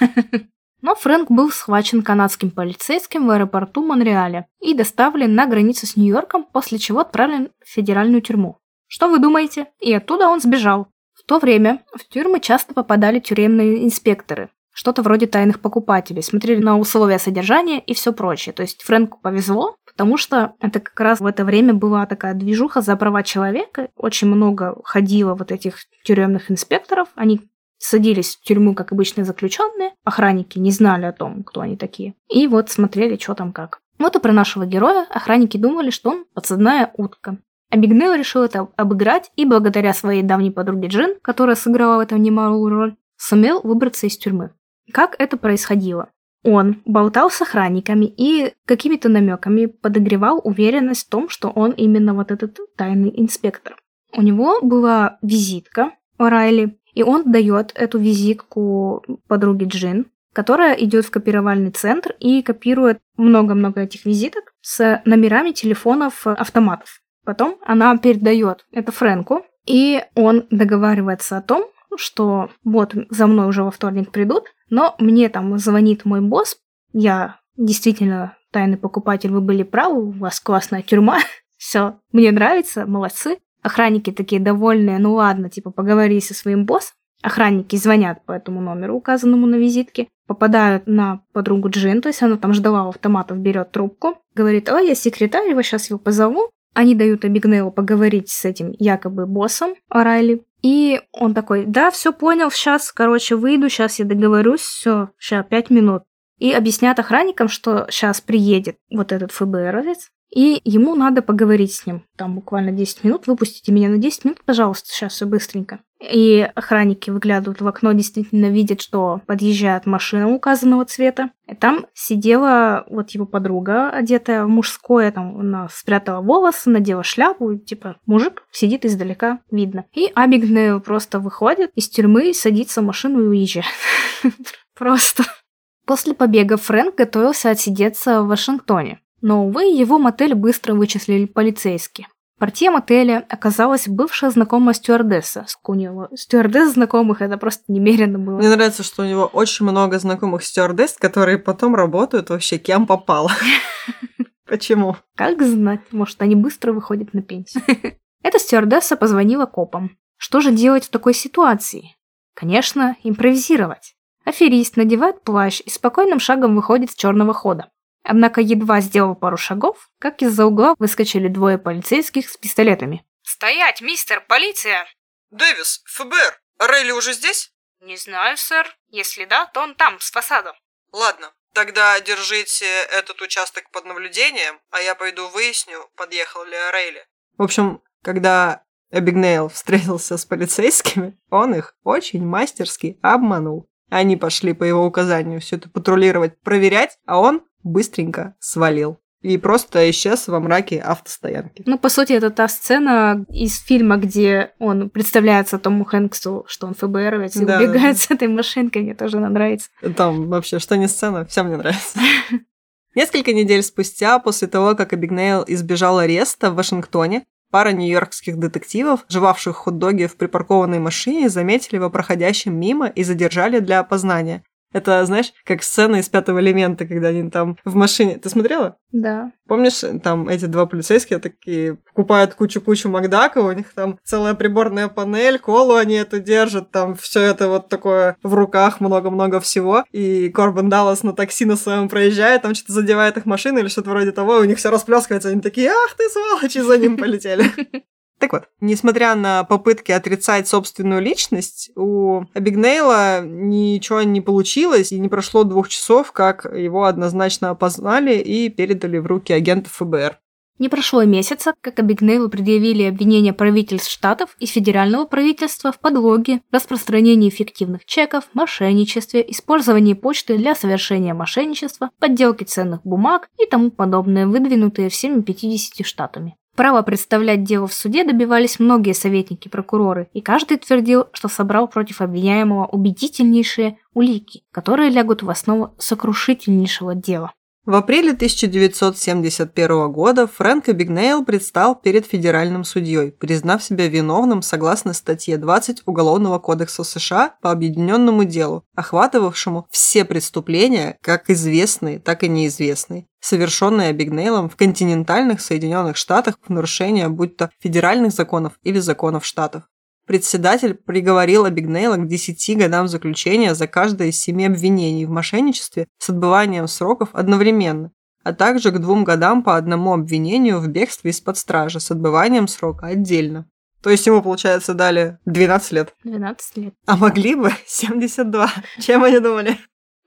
[LAUGHS] Но Фрэнк был схвачен канадским полицейским в аэропорту Монреаля и доставлен на границу с Нью-Йорком, после чего отправлен в федеральную тюрьму. Что вы думаете? И оттуда он сбежал. В то время в тюрьмы часто попадали тюремные инспекторы, что-то вроде тайных покупателей, смотрели на условия содержания и все прочее. То есть Фрэнку повезло, потому что это как раз в это время была такая движуха за права человека. Очень много ходило вот этих тюремных инспекторов. Они садились в тюрьму, как обычные заключенные. Охранники не знали о том, кто они такие. И вот смотрели, что там как. Вот и про нашего героя охранники думали, что он подсадная утка. Абигнейл решил это обыграть и благодаря своей давней подруге Джин, которая сыграла в этом немалую роль, сумел выбраться из тюрьмы. Как это происходило? Он болтал с охранниками и какими-то намеками подогревал уверенность в том, что он именно вот этот тайный инспектор. У него была визитка Райли, и он дает эту визитку подруге Джин, которая идет в копировальный центр и копирует много-много этих визиток с номерами телефонов автоматов. Потом она передает это Фрэнку, И он договаривается о том, что вот за мной уже во вторник придут, но мне там звонит мой босс, я действительно тайный покупатель, вы были правы, у вас классная тюрьма, [LAUGHS] все, мне нравится, молодцы. Охранники такие довольные, ну ладно, типа поговори со своим боссом. Охранники звонят по этому номеру, указанному на визитке, попадают на подругу Джин, то есть она там ждала автоматов, берет трубку, говорит, ой, я секретарь, его сейчас его позову. Они дают Абигнейлу поговорить с этим якобы боссом Райли. И он такой, да, все понял, сейчас, короче, выйду, сейчас я договорюсь, все, сейчас пять минут. И объяснят охранникам, что сейчас приедет вот этот ФБРовец, и ему надо поговорить с ним. Там буквально 10 минут. Выпустите меня на 10 минут, пожалуйста, сейчас все быстренько. И охранники выглядывают в окно, действительно видят, что подъезжает машина указанного цвета. И там сидела вот его подруга, одетая в мужское, там она спрятала волосы, надела шляпу, типа мужик сидит издалека, видно. И Абигнейл просто выходит из тюрьмы, садится в машину и уезжает. [LAUGHS] Просто. После побега Фрэнк готовился отсидеться в Вашингтоне. Но, увы, его мотель быстро вычислили полицейские. Портье мотеля оказалась бывшая знакомая стюардесса. Него стюардесс знакомых, это просто немерено было. Мне нравится, что у него очень много знакомых стюардесс, которые потом работают вообще кем попало. [LAUGHS] Почему? Как знать, может, они быстро выходят на пенсию. [LAUGHS] Эта стюардесса позвонила копам. Что же делать в такой ситуации? Конечно, импровизировать. Аферист надевает плащ и спокойным шагом выходит с черного хода. Однако едва сделал пару шагов, как из-за угла выскочили двое полицейских с пистолетами. «Стоять, мистер, полиция!» «Дэвис, ФБР, Рейли уже здесь?» «Не знаю, сэр. Если да, то он там, с фасадом». «Ладно, тогда держите этот участок под наблюдением, а я пойду выясню, подъехал ли Рейли». В общем, когда Эбигнейл встретился с полицейскими, он их очень мастерски обманул. Они пошли по его указанию все это патрулировать, проверять, а он быстренько свалил. И просто исчез во мраке автостоянки. Ну, по сути, это та сцена из фильма, где он представляется Тому Хэнксу, что он ФБРовец, и да, убегает да. с этой машинкой, мне тоже она нравится. Там вообще, что не сцена, все мне нравится. [LAUGHS] Несколько недель спустя, после того, как Абигнейл избежал ареста в Вашингтоне, пара нью-йоркских детективов, жевавших хот-доги в припаркованной машине, заметили его проходящим мимо и задержали для опознания. Это, знаешь, как сцена из пятого элемента, когда они там в машине. Ты смотрела? Да. Помнишь, там эти два полицейские такие покупают кучу-кучу Макдака, у них там целая приборная панель, колу они эту держат, там все это вот такое в руках, много-много всего. И Корбан Даллас на такси на своем проезжает, там что-то задевает их машину или что-то вроде того, и у них все расплескивается, они такие, ах ты сволочи, за ним полетели. [LAUGHS] Так вот, несмотря на попытки отрицать собственную личность, у Абигнейла ничего не получилось, и не прошло двух часов, как его однозначно опознали и передали в руки агентов ФБР. Не прошло месяца, как Абигнейлу предъявили обвинения правительств штатов и федерального правительства в подлоге, распространении фиктивных чеков, мошенничестве, использовании почты для совершения мошенничества, подделке ценных бумаг и тому подобное, выдвинутые всеми 50 штатами. Право представлять дело в суде добивались многие советники-прокуроры, и каждый твердил, что собрал против обвиняемого убедительнейшие улики, которые лягут в основу сокрушительнейшего дела. В апреле 1971 года Фрэнк Абигнейл предстал перед федеральным судьей, признав себя виновным согласно статье 20 Уголовного кодекса США по объединенному делу, охватывавшему все преступления, как известные, так и неизвестные, совершенные Абигнейлом в континентальных Соединенных Штатах в нарушение будь то федеральных законов или законов штатов. Председатель приговорил Абигнейла к 10 годам заключения за каждое из семи обвинений в мошенничестве с отбыванием сроков одновременно, а также к двум годам по одному обвинению в бегстве из-под стражи с отбыванием срока отдельно. То есть ему, получается, дали 12 лет. 12 лет. А могли бы [LAUGHS] 72. Чем они думали?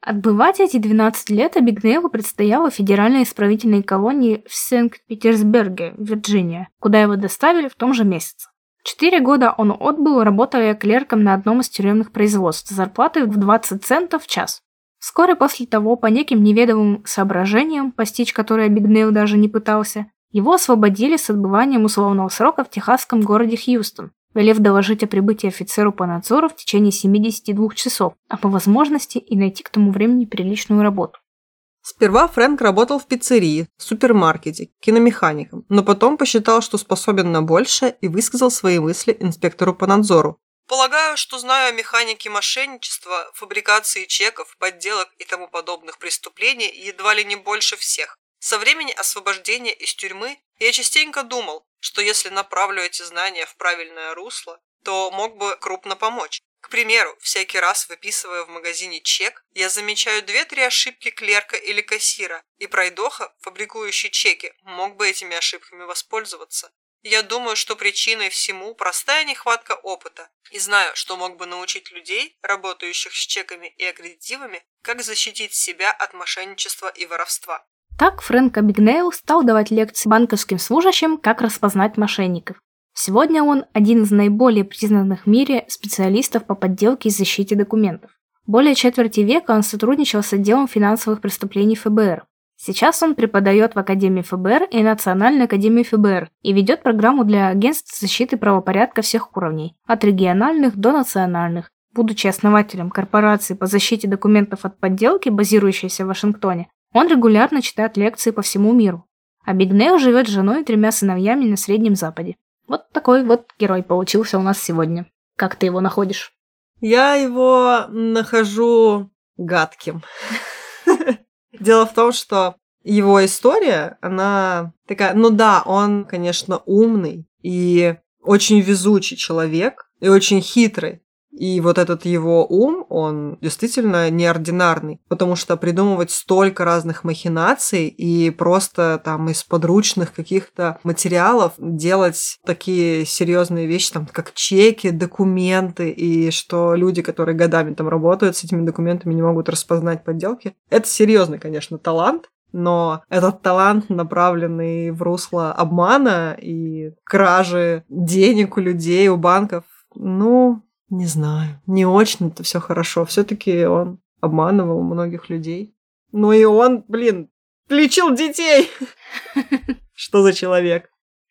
Отбывать эти 12 лет Абигнейлу предстояло в федеральной исправительной колонии в Санкт-Петербурге, Вирджиния, куда его доставили в том же месяце. Четыре года он отбыл, работая клерком на одном из тюремных производств зарплатой в 20 центов в час. Вскоре после того, по неким неведомым соображениям, постичь которые Абигнейл даже не пытался, его освободили с отбыванием условного срока в техасском городе Хьюстон, велев доложить о прибытии офицеру по надзору в течение 72 часов, а по возможности и найти к тому времени приличную работу. Сперва Фрэнк работал в пиццерии, супермаркете, киномехаником, но потом посчитал, что способен на большее и высказал свои мысли инспектору по надзору. Полагаю, что знаю о механике мошенничества, фабрикации чеков, подделок и тому подобных преступлений едва ли не больше всех. Со времени освобождения из тюрьмы я частенько думал, что если направлю эти знания в правильное русло, то мог бы крупно помочь. К примеру, всякий раз выписывая в магазине чек, я замечаю две-три ошибки клерка или кассира, и пройдоха, фабрикующий чеки, мог бы этими ошибками воспользоваться. Я думаю, что причиной всему простая нехватка опыта, и знаю, что мог бы научить людей, работающих с чеками и аккредитивами, как защитить себя от мошенничества и воровства. Так Фрэнк Абигнейл стал давать лекции банковским служащим, как распознать мошенников. Сегодня он один из наиболее признанных в мире специалистов по подделке и защите документов. Более четверти века он сотрудничал с отделом финансовых преступлений ФБР. Сейчас он преподает в Академии ФБР и Национальной Академии ФБР и ведет программу для агентств защиты правопорядка всех уровней, от региональных до национальных. Будучи основателем корпорации по защите документов от подделки, базирующейся в Вашингтоне, он регулярно читает лекции по всему миру. Абигнейл живет с женой и тремя сыновьями на Среднем Западе. Вот такой вот герой получился у нас сегодня. Как ты его находишь? Я его нахожу гадким. [LAUGHS] Дело в том, что его история, она такая, ну да, он, конечно, умный и очень везучий человек и очень хитрый. И вот этот его ум, он действительно неординарный, потому что придумывать столько разных махинаций и просто там из подручных каких-то материалов делать такие серьезные вещи, там, как чеки, документы, и что люди, которые годами там работают с этими документами, не могут распознать подделки. Это серьезный, конечно, талант, но этот талант, направленный в русло обмана и кражи денег у людей, у банков, ну, не знаю. Не очень это все хорошо. Все-таки он обманывал многих людей. Ну и он, блин, лечил детей. [LAUGHS] Что за человек?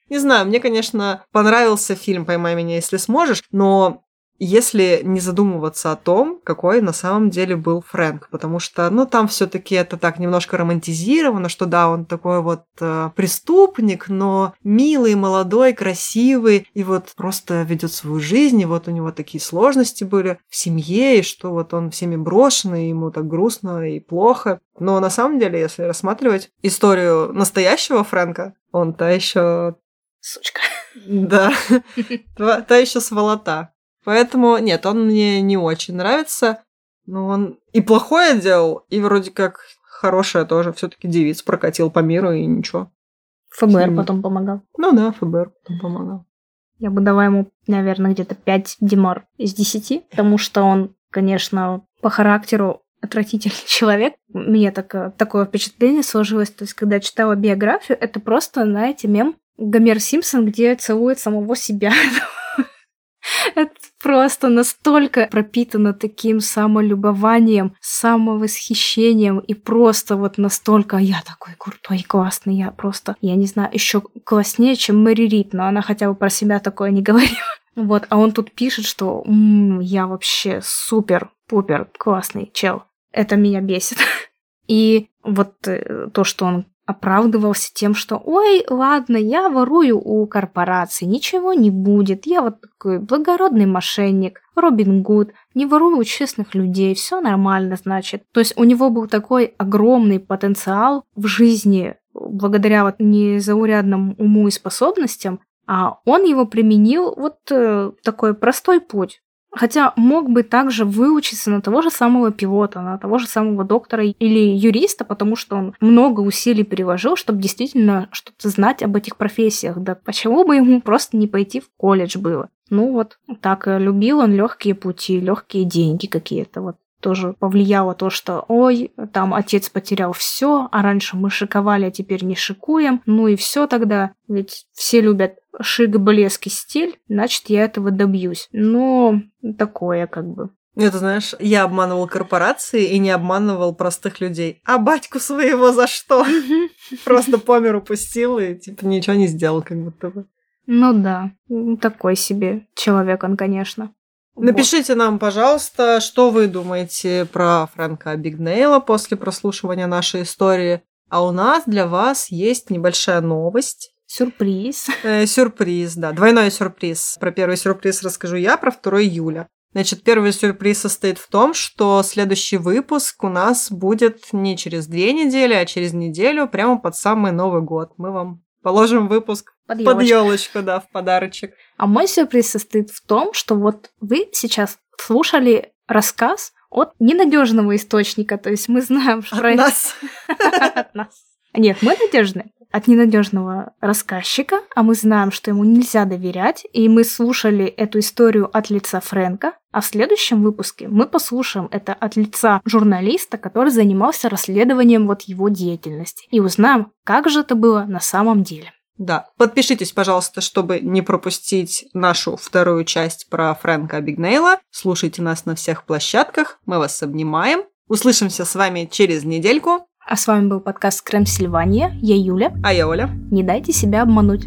Не знаю, мне, конечно, понравился фильм «Поймай меня, если сможешь», но если не задумываться о том, какой на самом деле был Фрэнк, потому что, ну, там все таки это так немножко романтизировано, что да, он такой вот э, преступник, но милый, молодой, красивый, и вот просто ведет свою жизнь, и вот у него такие сложности были в семье, и что вот он всеми брошенный, ему так грустно и плохо. Но на самом деле, если рассматривать историю настоящего Фрэнка, он та еще Сучка. Да, [LAUGHS] та еще сволота. Поэтому нет, он мне не очень нравится. Но он и плохое делал, и вроде как хорошее тоже. Все-таки девиц прокатил по миру и ничего. ФБР потом помогал. Ну да, ФБР потом помогал. Я бы дала ему, наверное, где-то 5 Димар из 10, потому что он, конечно, по характеру отвратительный [LAUGHS] человек. Мне так, такое впечатление сложилось. То есть, когда я читала биографию, это просто, знаете, мем Гомер Симпсон, где целует самого себя. [LAUGHS] [LAUGHS] Это просто настолько пропитано таким самолюбованием, самовосхищением и просто вот настолько я такой крутой классный, я просто, я не знаю, еще класснее, чем Мэри Рид, но она хотя бы про себя такое не [LAUGHS] говорила. Вот, а он тут пишет, что м-м, я вообще супер-пупер классный чел. Это меня бесит. [LAUGHS] И вот э, то, что он оправдывался тем, что «Ой, ладно, я ворую у корпорации, ничего не будет, я вот такой благородный мошенник, Робин Гуд, не ворую у честных людей, все нормально, значит». То есть у него был такой огромный потенциал в жизни благодаря вот незаурядному уму и способностям, а он его применил вот э, такой простой путь. Хотя мог бы также выучиться на того же самого пилота, на того же самого доктора или юриста, потому что он много усилий переложил, чтобы действительно что-то знать об этих профессиях. Да почему бы ему просто не пойти в колледж было? Ну вот, так э, любил он легкие пути, легкие деньги какие-то. Вот тоже повлияло то, что ой, там отец потерял все, а раньше мы шиковали, а теперь не шикуем. Ну и все тогда, ведь все любят шик, блеск и стиль, значит, я этого добьюсь. Но такое как бы. Это, знаешь, я обманывал корпорации и не обманывал простых людей. А батьку своего за что? Просто по миру пустил и, типа, ничего не сделал, как будто бы. Ну да, такой себе человек он, конечно. Напишите нам, пожалуйста, что вы думаете про Фрэнка Бигнейла после прослушивания нашей истории. А у нас для вас есть небольшая новость. Сюрприз. Э, сюрприз, да. Двойной сюрприз. Про первый сюрприз расскажу я, про второй Юля. Значит, первый сюрприз состоит в том, что следующий выпуск у нас будет не через две недели, а через неделю, прямо под самый Новый год. Мы вам положим выпуск Под под ёлочку. елочку, да, в подарочек. А мой сюрприз состоит в том, что вот вы сейчас слушали рассказ от ненадежного источника, то есть мы знаем, что От нас. [LAUGHS] от нас. Нет, мы надежны от ненадежного рассказчика, а мы знаем, что ему нельзя доверять, и мы слушали эту историю от лица Фрэнка, а в следующем выпуске мы послушаем это от лица журналиста, который занимался расследованием вот его деятельности, и узнаем, как же это было на самом деле. Да. Подпишитесь, пожалуйста, чтобы не пропустить нашу вторую часть про Фрэнка Бигнейла. Слушайте нас на всех площадках. Мы вас обнимаем. Услышимся с вами через недельку. А с вами был подкаст Крем Сильвания, я Юля. А я Оля. Не дайте себя обмануть.